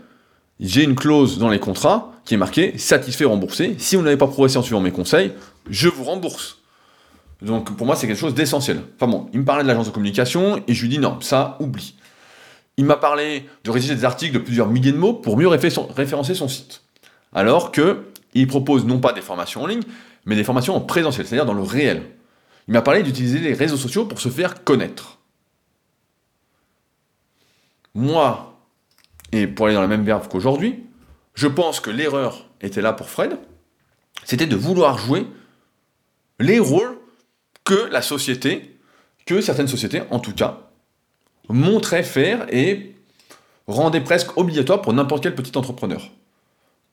j'ai une clause dans les contrats qui est marquée satisfait, remboursé. Si vous n'avez pas progressé en suivant mes conseils, je vous rembourse. Donc pour moi, c'est quelque chose d'essentiel. Enfin bon, il me parlait de l'agence de communication et je lui dis non, ça, oublie. Il m'a parlé de rédiger des articles de plusieurs milliers de mots pour mieux référencer son site. Alors que il propose non pas des formations en ligne, mais des formations en présentiel, c'est-à-dire dans le réel. Il m'a parlé d'utiliser les réseaux sociaux pour se faire connaître. Moi, et pour aller dans la même verbe qu'aujourd'hui, je pense que l'erreur était là pour Fred, c'était de vouloir jouer les rôles que la société, que certaines sociétés en tout cas, montraient faire et rendaient presque obligatoire pour n'importe quel petit entrepreneur.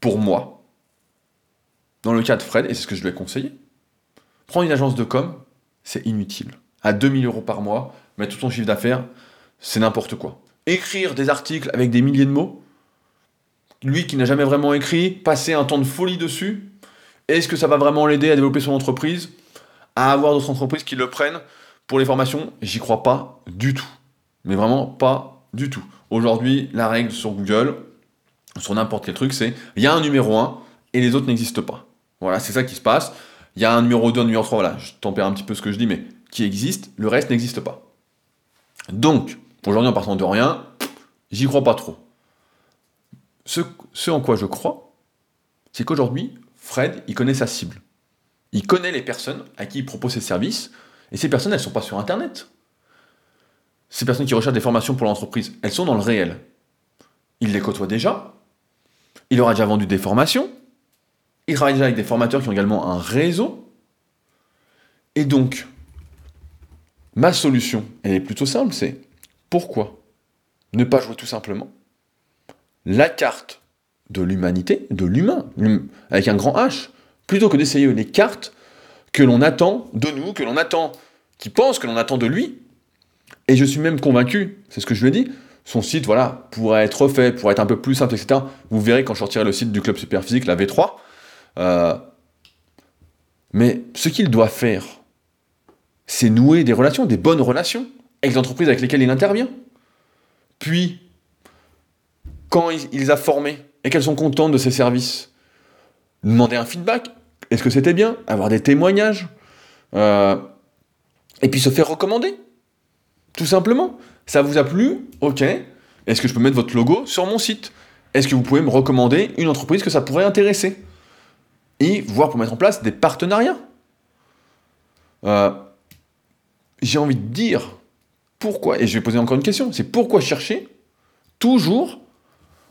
Pour moi, dans le cas de Fred, et c'est ce que je lui ai conseillé, prendre une agence de com, c'est inutile. À 2000 euros par mois, mettre tout ton chiffre d'affaires, c'est n'importe quoi. Écrire des articles avec des milliers de mots, lui qui n'a jamais vraiment écrit, passer un temps de folie dessus, est-ce que ça va vraiment l'aider à développer son entreprise À avoir d'autres entreprises qui le prennent pour les formations? J'y crois pas du tout. Mais vraiment pas du tout. Aujourd'hui, la règle sur Google, sur n'importe quel truc, c'est il y a un numéro 1 et les autres n'existent pas. Voilà, c'est ça qui se passe. Il y a un numéro 2, un numéro 3, voilà, je tempère un petit peu ce que je dis, mais qui existe, le reste n'existe pas. Donc, aujourd'hui, en partant de rien, j'y crois pas trop. Ce, ce en quoi je crois, c'est qu'aujourd'hui, Fred, il connaît sa cible. Il connaît les personnes à qui il propose ses services, et ces personnes, elles ne sont pas sur Internet. Ces personnes qui recherchent des formations pour l'entreprise, elles sont dans le réel. Il les côtoie déjà, il aura déjà vendu des formations, il travaille déjà avec des formateurs qui ont également un réseau, et donc, ma solution, elle est plutôt simple, c'est pourquoi ne pas jouer tout simplement la carte de l'humanité, de l'humain, avec un grand H, plutôt que d'essayer les cartes que l'on attend de nous, que l'on attend, qui pense que l'on attend de lui. Et je suis même convaincu, c'est ce que je lui ai dit, son site, voilà, pourrait être refait, pourrait être un peu plus simple, etc. Vous verrez quand je sortirai le site du club Superphysique, la V3. Euh, mais ce qu'il doit faire, c'est nouer des relations, des bonnes relations, avec les entreprises avec lesquelles il intervient. Puis, quand il les a formés, et qu'elles sont contentes de ces services. Demander un feedback, est-ce que c'était bien? Avoir des témoignages euh, Et puis se faire recommander. Tout simplement. Ça vous a plu? Ok. Est-ce que je peux mettre votre logo sur mon site? Est-ce que vous pouvez me recommander une entreprise que ça pourrait intéresser? Et voir pour mettre en place des partenariats. Euh, j'ai envie de dire pourquoi, et je vais poser encore une question, c'est pourquoi chercher toujours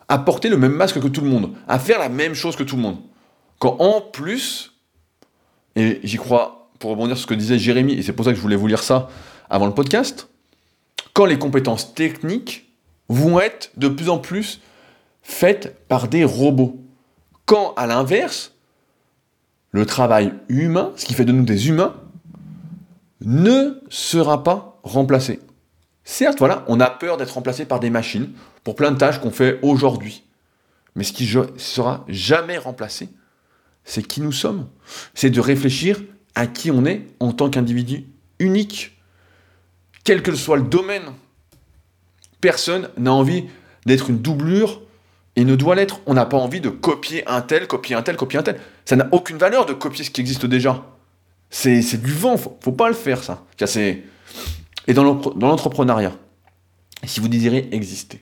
à porter le même masque que tout le monde, à faire la même chose que tout le monde. Quand en plus, et j'y crois pour rebondir sur ce que disait Jérémy, et c'est pour ça que je voulais vous lire ça avant le podcast, quand les compétences techniques vont être de plus en plus faites par des robots. Quand à l'inverse, le travail humain, ce qui fait de nous des humains, ne sera pas remplacé. Certes, voilà, on a peur d'être remplacé par des machines pour plein de tâches qu'on fait aujourd'hui. Mais ce qui sera jamais remplacé, c'est qui nous sommes. C'est de réfléchir à qui on est en tant qu'individu unique. Quel que soit le domaine. Personne n'a envie d'être une doublure et ne doit l'être. On n'a pas envie de copier un tel, copier un tel, copier un tel. Ça n'a aucune valeur de copier ce qui existe déjà. C'est du vent, faut, faut pas le faire ça. Et dans l'entrepreneuriat, si vous désirez exister,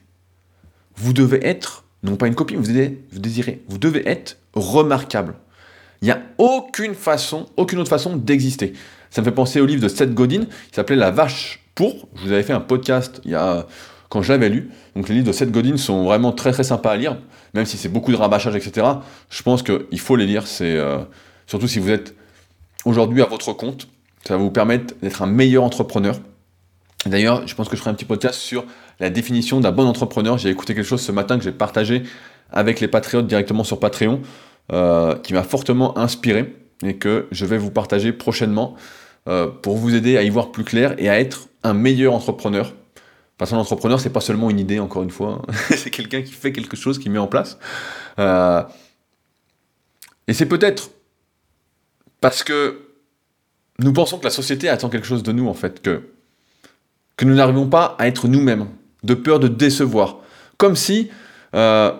vous devez être, non pas une copie, vous désirez, vous devez être remarquable. Il n'y a aucune façon, aucune autre façon d'exister. Ça me fait penser au livre de Seth Godin qui s'appelait La vache pour. Je vous avais fait un podcast il y a, quand je l'avais lu. Donc les livres de Seth Godin sont vraiment très très sympas à lire, même si c'est beaucoup de rabâchage, etc. Je pense qu'il faut les lire. Euh, surtout si vous êtes aujourd'hui à votre compte, ça va vous permettre d'être un meilleur entrepreneur. D'ailleurs, je pense que je ferai un petit podcast sur la définition d'un bon entrepreneur. J'ai écouté quelque chose ce matin que j'ai partagé avec les patriotes directement sur Patreon, euh, qui m'a fortement inspiré et que je vais vous partager prochainement euh, pour vous aider à y voir plus clair et à être un meilleur entrepreneur. Parce qu'un entrepreneur, c'est pas seulement une idée, encore une fois, c'est quelqu'un qui fait quelque chose, qui met en place. Euh, et c'est peut-être parce que nous pensons que la société attend quelque chose de nous, en fait, que, que nous n'arrivons pas à être nous-mêmes de peur de décevoir. Comme si euh,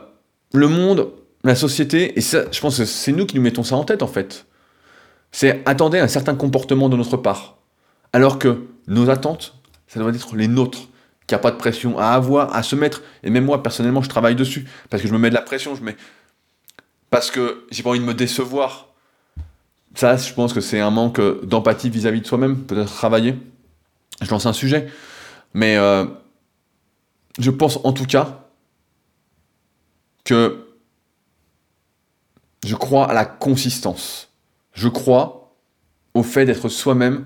le monde, la société, et ça, je pense que c'est nous qui nous mettons ça en tête en fait. C'est attendez un certain comportement de notre part. Alors que nos attentes, ça doit être les nôtres. A pas de pression à avoir, à se mettre. Et même moi, personnellement, je travaille dessus. Parce que je me mets de la pression, je mets. Parce que j'ai pas envie de me décevoir. Ça, je pense que c'est un manque d'empathie vis-à-vis de soi-même, peut-être travailler. Je lance un sujet. Mais euh, je pense en tout cas que je crois à la consistance. Je crois au fait d'être soi-même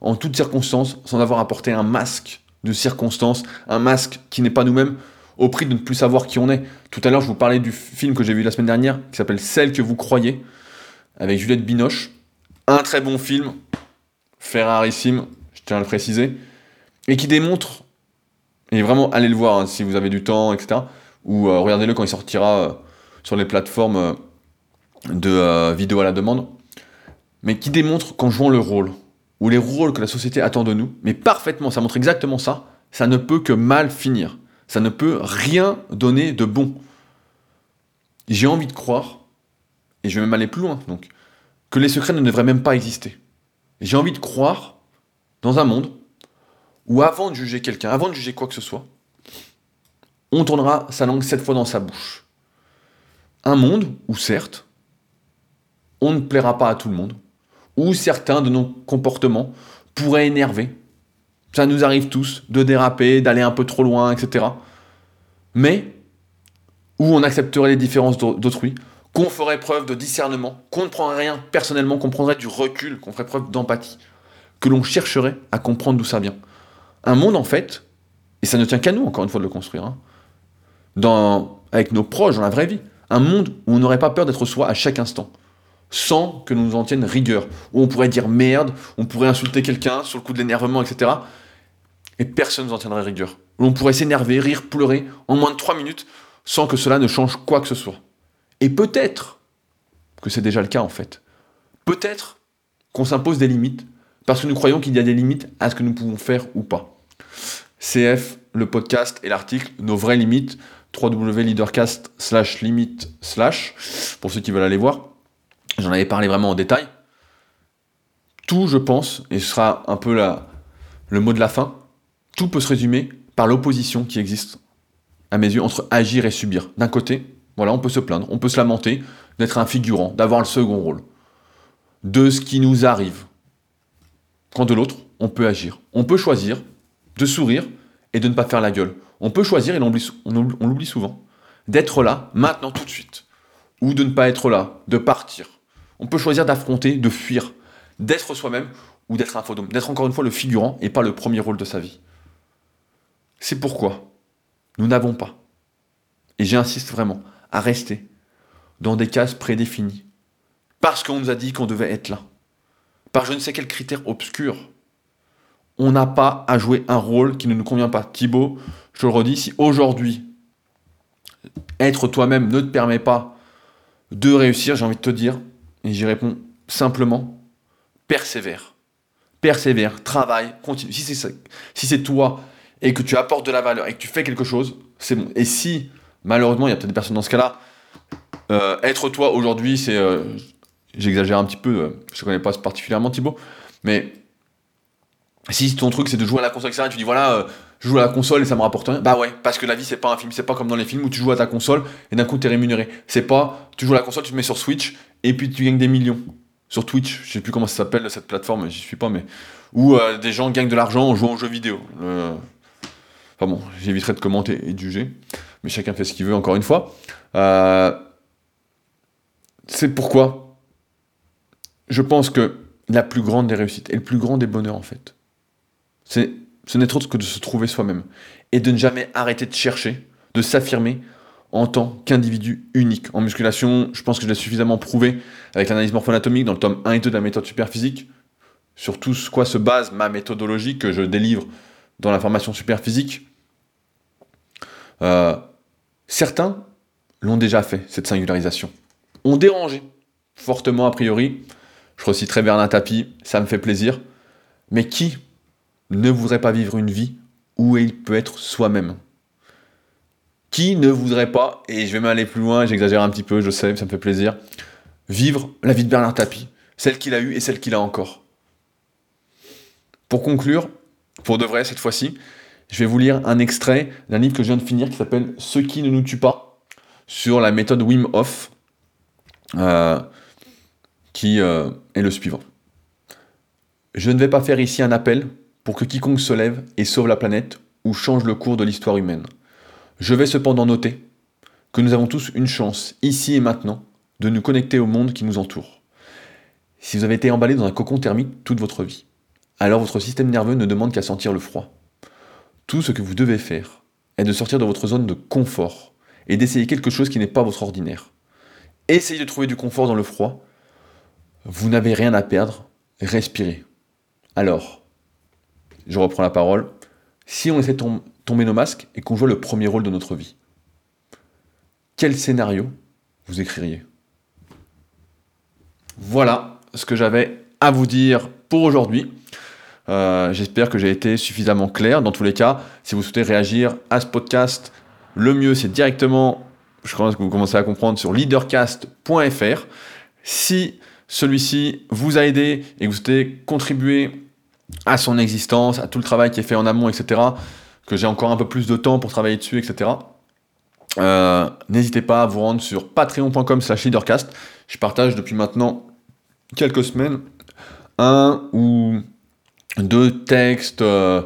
en toutes circonstances sans avoir porter un masque de circonstances, un masque qui n'est pas nous-mêmes au prix de ne plus savoir qui on est. Tout à l'heure, je vous parlais du film que j'ai vu la semaine dernière qui s'appelle Celle que vous croyez avec Juliette Binoche. Un très bon film, Ferrarissime, je tiens à le préciser, et qui démontre, et vraiment allez le voir hein, si vous avez du temps, etc., ou euh, regardez-le quand il sortira euh, sur les plateformes euh, de vidéo à la demande, mais qui démontre qu'en jouant le rôle, ou les rôles que la société attend de nous, mais parfaitement, ça montre exactement ça, ça ne peut que mal finir. Ça ne peut rien donner de bon. J'ai envie de croire, et je vais même aller plus loin, donc, que les secrets ne devraient même pas exister. J'ai envie de croire dans un monde où avant de juger quelqu'un, avant de juger quoi que ce soit, on tournera sa langue sept fois dans sa bouche. Un monde où certes, on ne plaira pas à tout le monde, où certains de nos comportements pourraient énerver. Ça nous arrive tous de déraper, d'aller un peu trop loin, etc. Mais où on accepterait les différences d'autrui, qu'on ferait preuve de discernement, qu'on ne prendrait rien personnellement, qu'on prendrait du recul, qu'on ferait preuve d'empathie, que l'on chercherait à comprendre d'où ça vient. Un monde, en fait, et ça ne tient qu'à nous, encore une fois, de le construire, hein, avec nos proches, dans la vraie vie, un monde où on n'aurait pas peur d'être soi à chaque instant, sans que nous en tienne rigueur, où on pourrait dire merde, on pourrait insulter quelqu'un sur le coup de l'énervement, etc. Et personne ne nous en tiendrait rigueur. Où on pourrait s'énerver, rire, pleurer en moins de 3 minutes sans que cela ne change quoi que ce soit. Et peut-être que c'est déjà le cas en fait. Peut-être qu'on s'impose des limites parce que nous croyons qu'il y a des limites à ce que nous pouvons faire ou pas. CF, le podcast et l'article, nos vraies limites, www.leadercast slash limite slash, pour ceux qui veulent aller voir. J'en avais parlé vraiment en détail. Tout, je pense, et ce sera un peu le mot de la fin, tout peut se résumer par l'opposition qui existe, à mes yeux, entre agir et subir. D'un côté, voilà, on peut se plaindre, on peut se lamenter d'être un figurant, d'avoir le second rôle, de ce qui nous arrive. Quand de l'autre, on peut agir. On peut choisir de sourire et de ne pas faire la gueule. On peut choisir, et on l'oublie souvent, d'être là, maintenant, tout de suite. Ou de ne pas être là, de partir. On peut choisir d'affronter, de fuir, d'être soi-même ou d'être un fantôme, d'être encore une fois le figurant et pas le premier rôle de sa vie. C'est pourquoi nous n'avons pas, et j'insiste vraiment, à rester dans des cases prédéfinies. Parce qu'on nous a dit qu'on devait être là. Par je ne sais quel critère obscur. On n'a pas à jouer un rôle qui ne nous convient pas. Thibaut, je le redis, si aujourd'hui, être toi-même ne te permet pas de réussir, j'ai envie de te dire, et j'y réponds simplement, persévère. Persévère, travaille, continue. Si c'est toi et que tu apportes de la valeur et que tu fais quelque chose, c'est bon. Et si Malheureusement, il y a peut-être des personnes dans ce cas-là. Euh, être toi aujourd'hui, c'est. Euh, j'exagère un petit peu, euh, je ne connais pas particulièrement Thibaut, mais si ton truc c'est de jouer à la console, etc., et tu dis voilà, je joue à la console et ça me rapporte rien, bah ouais, parce que la vie c'est pas un film, c'est pas comme dans les films où tu joues à ta console et d'un coup tu es rémunéré. C'est pas, tu joues à la console, tu te mets sur Switch et puis tu gagnes des millions. Sur Twitch, je sais plus comment ça s'appelle cette plateforme, j'y suis pas, mais. Où des gens gagnent de l'argent en jouant aux jeux vidéo. Enfin bon, j'éviterai de commenter et de juger mais chacun fait ce qu'il veut, encore une fois. Euh, c'est pourquoi je pense que la plus grande des réussites et le plus grand des bonheurs, en fait, ce n'est autre que de se trouver soi-même et de ne jamais arrêter de chercher, de s'affirmer en tant qu'individu unique. En musculation, je pense que je l'ai suffisamment prouvé avec l'analyse morpho-anatomique dans le tome 1 et 2 de la méthode superphysique, sur tout ce quoi se base ma méthodologie que je délivre dans la formation superphysique. Euh, Certains l'ont déjà fait, cette singularisation. Ont dérangé, fortement a priori. Je reciterai Bernard Tapie, ça me fait plaisir. Mais qui ne voudrait pas vivre une vie où il peut être soi-même? Qui ne voudrait pas, et je vais m'aller plus loin, j'exagère un petit peu, je sais, ça me fait plaisir, vivre la vie de Bernard Tapie celle qu'il a eue et celle qu'il a encore. Pour conclure, pour de vrai cette fois-ci, je vais vous lire un extrait d'un livre que je viens de finir qui s'appelle Ce qui ne nous tue pas, sur la méthode Wim Hof, euh, qui euh, est le suivant. Je ne vais pas faire ici un appel pour que quiconque se lève et sauve la planète ou change le cours de l'histoire humaine. Je vais cependant noter que nous avons tous une chance, ici et maintenant, de nous connecter au monde qui nous entoure. Si vous avez été emballé dans un cocon thermique toute votre vie, alors votre système nerveux ne demande qu'à sentir le froid. Tout ce que vous devez faire est de sortir de votre zone de confort et d'essayer quelque chose qui n'est pas votre ordinaire. Essayez de trouver du confort dans le froid. Vous n'avez rien à perdre. Respirez. Alors, je reprends la parole. Si on laissait tomber nos masques et qu'on jouait le premier rôle de notre vie, quel scénario vous écririez? Voilà ce que j'avais à vous dire pour aujourd'hui. Euh, j'espère que j'ai été suffisamment clair. Dans tous les cas, si vous souhaitez réagir à ce podcast, le mieux c'est directement, je pense que vous commencez à comprendre, sur leadercast.fr. Si celui-ci vous a aidé et que vous souhaitez contribuer à son existence, à tout le travail qui est fait en amont, etc., que j'ai encore un peu plus de temps pour travailler dessus, etc., euh, n'hésitez pas à vous rendre sur patreon.com slash leadercast. Je partage depuis maintenant quelques semaines un ou deux textes, euh,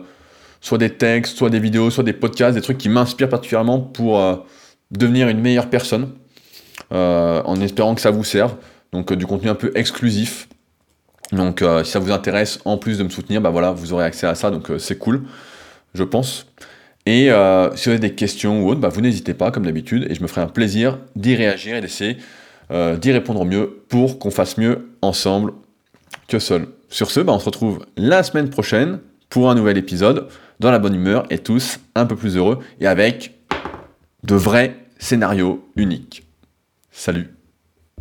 soit des textes, soit des vidéos, soit des podcasts, des trucs qui m'inspirent particulièrement pour euh, devenir une meilleure personne, en espérant que ça vous serve. Donc du contenu un peu exclusif. Donc si ça vous intéresse, en plus de me soutenir, bah voilà, vous aurez accès à ça, donc c'est cool, je pense. Et euh, si vous avez des questions ou autres, bah, vous n'hésitez pas, comme d'habitude, et je me ferai un plaisir d'y réagir et d'essayer euh, d'y répondre au mieux pour qu'on fasse mieux ensemble que seul. Sur ce, bah, on se retrouve la semaine prochaine pour un nouvel épisode, dans la bonne humeur et tous un peu plus heureux et avec de vrais scénarios uniques. Salut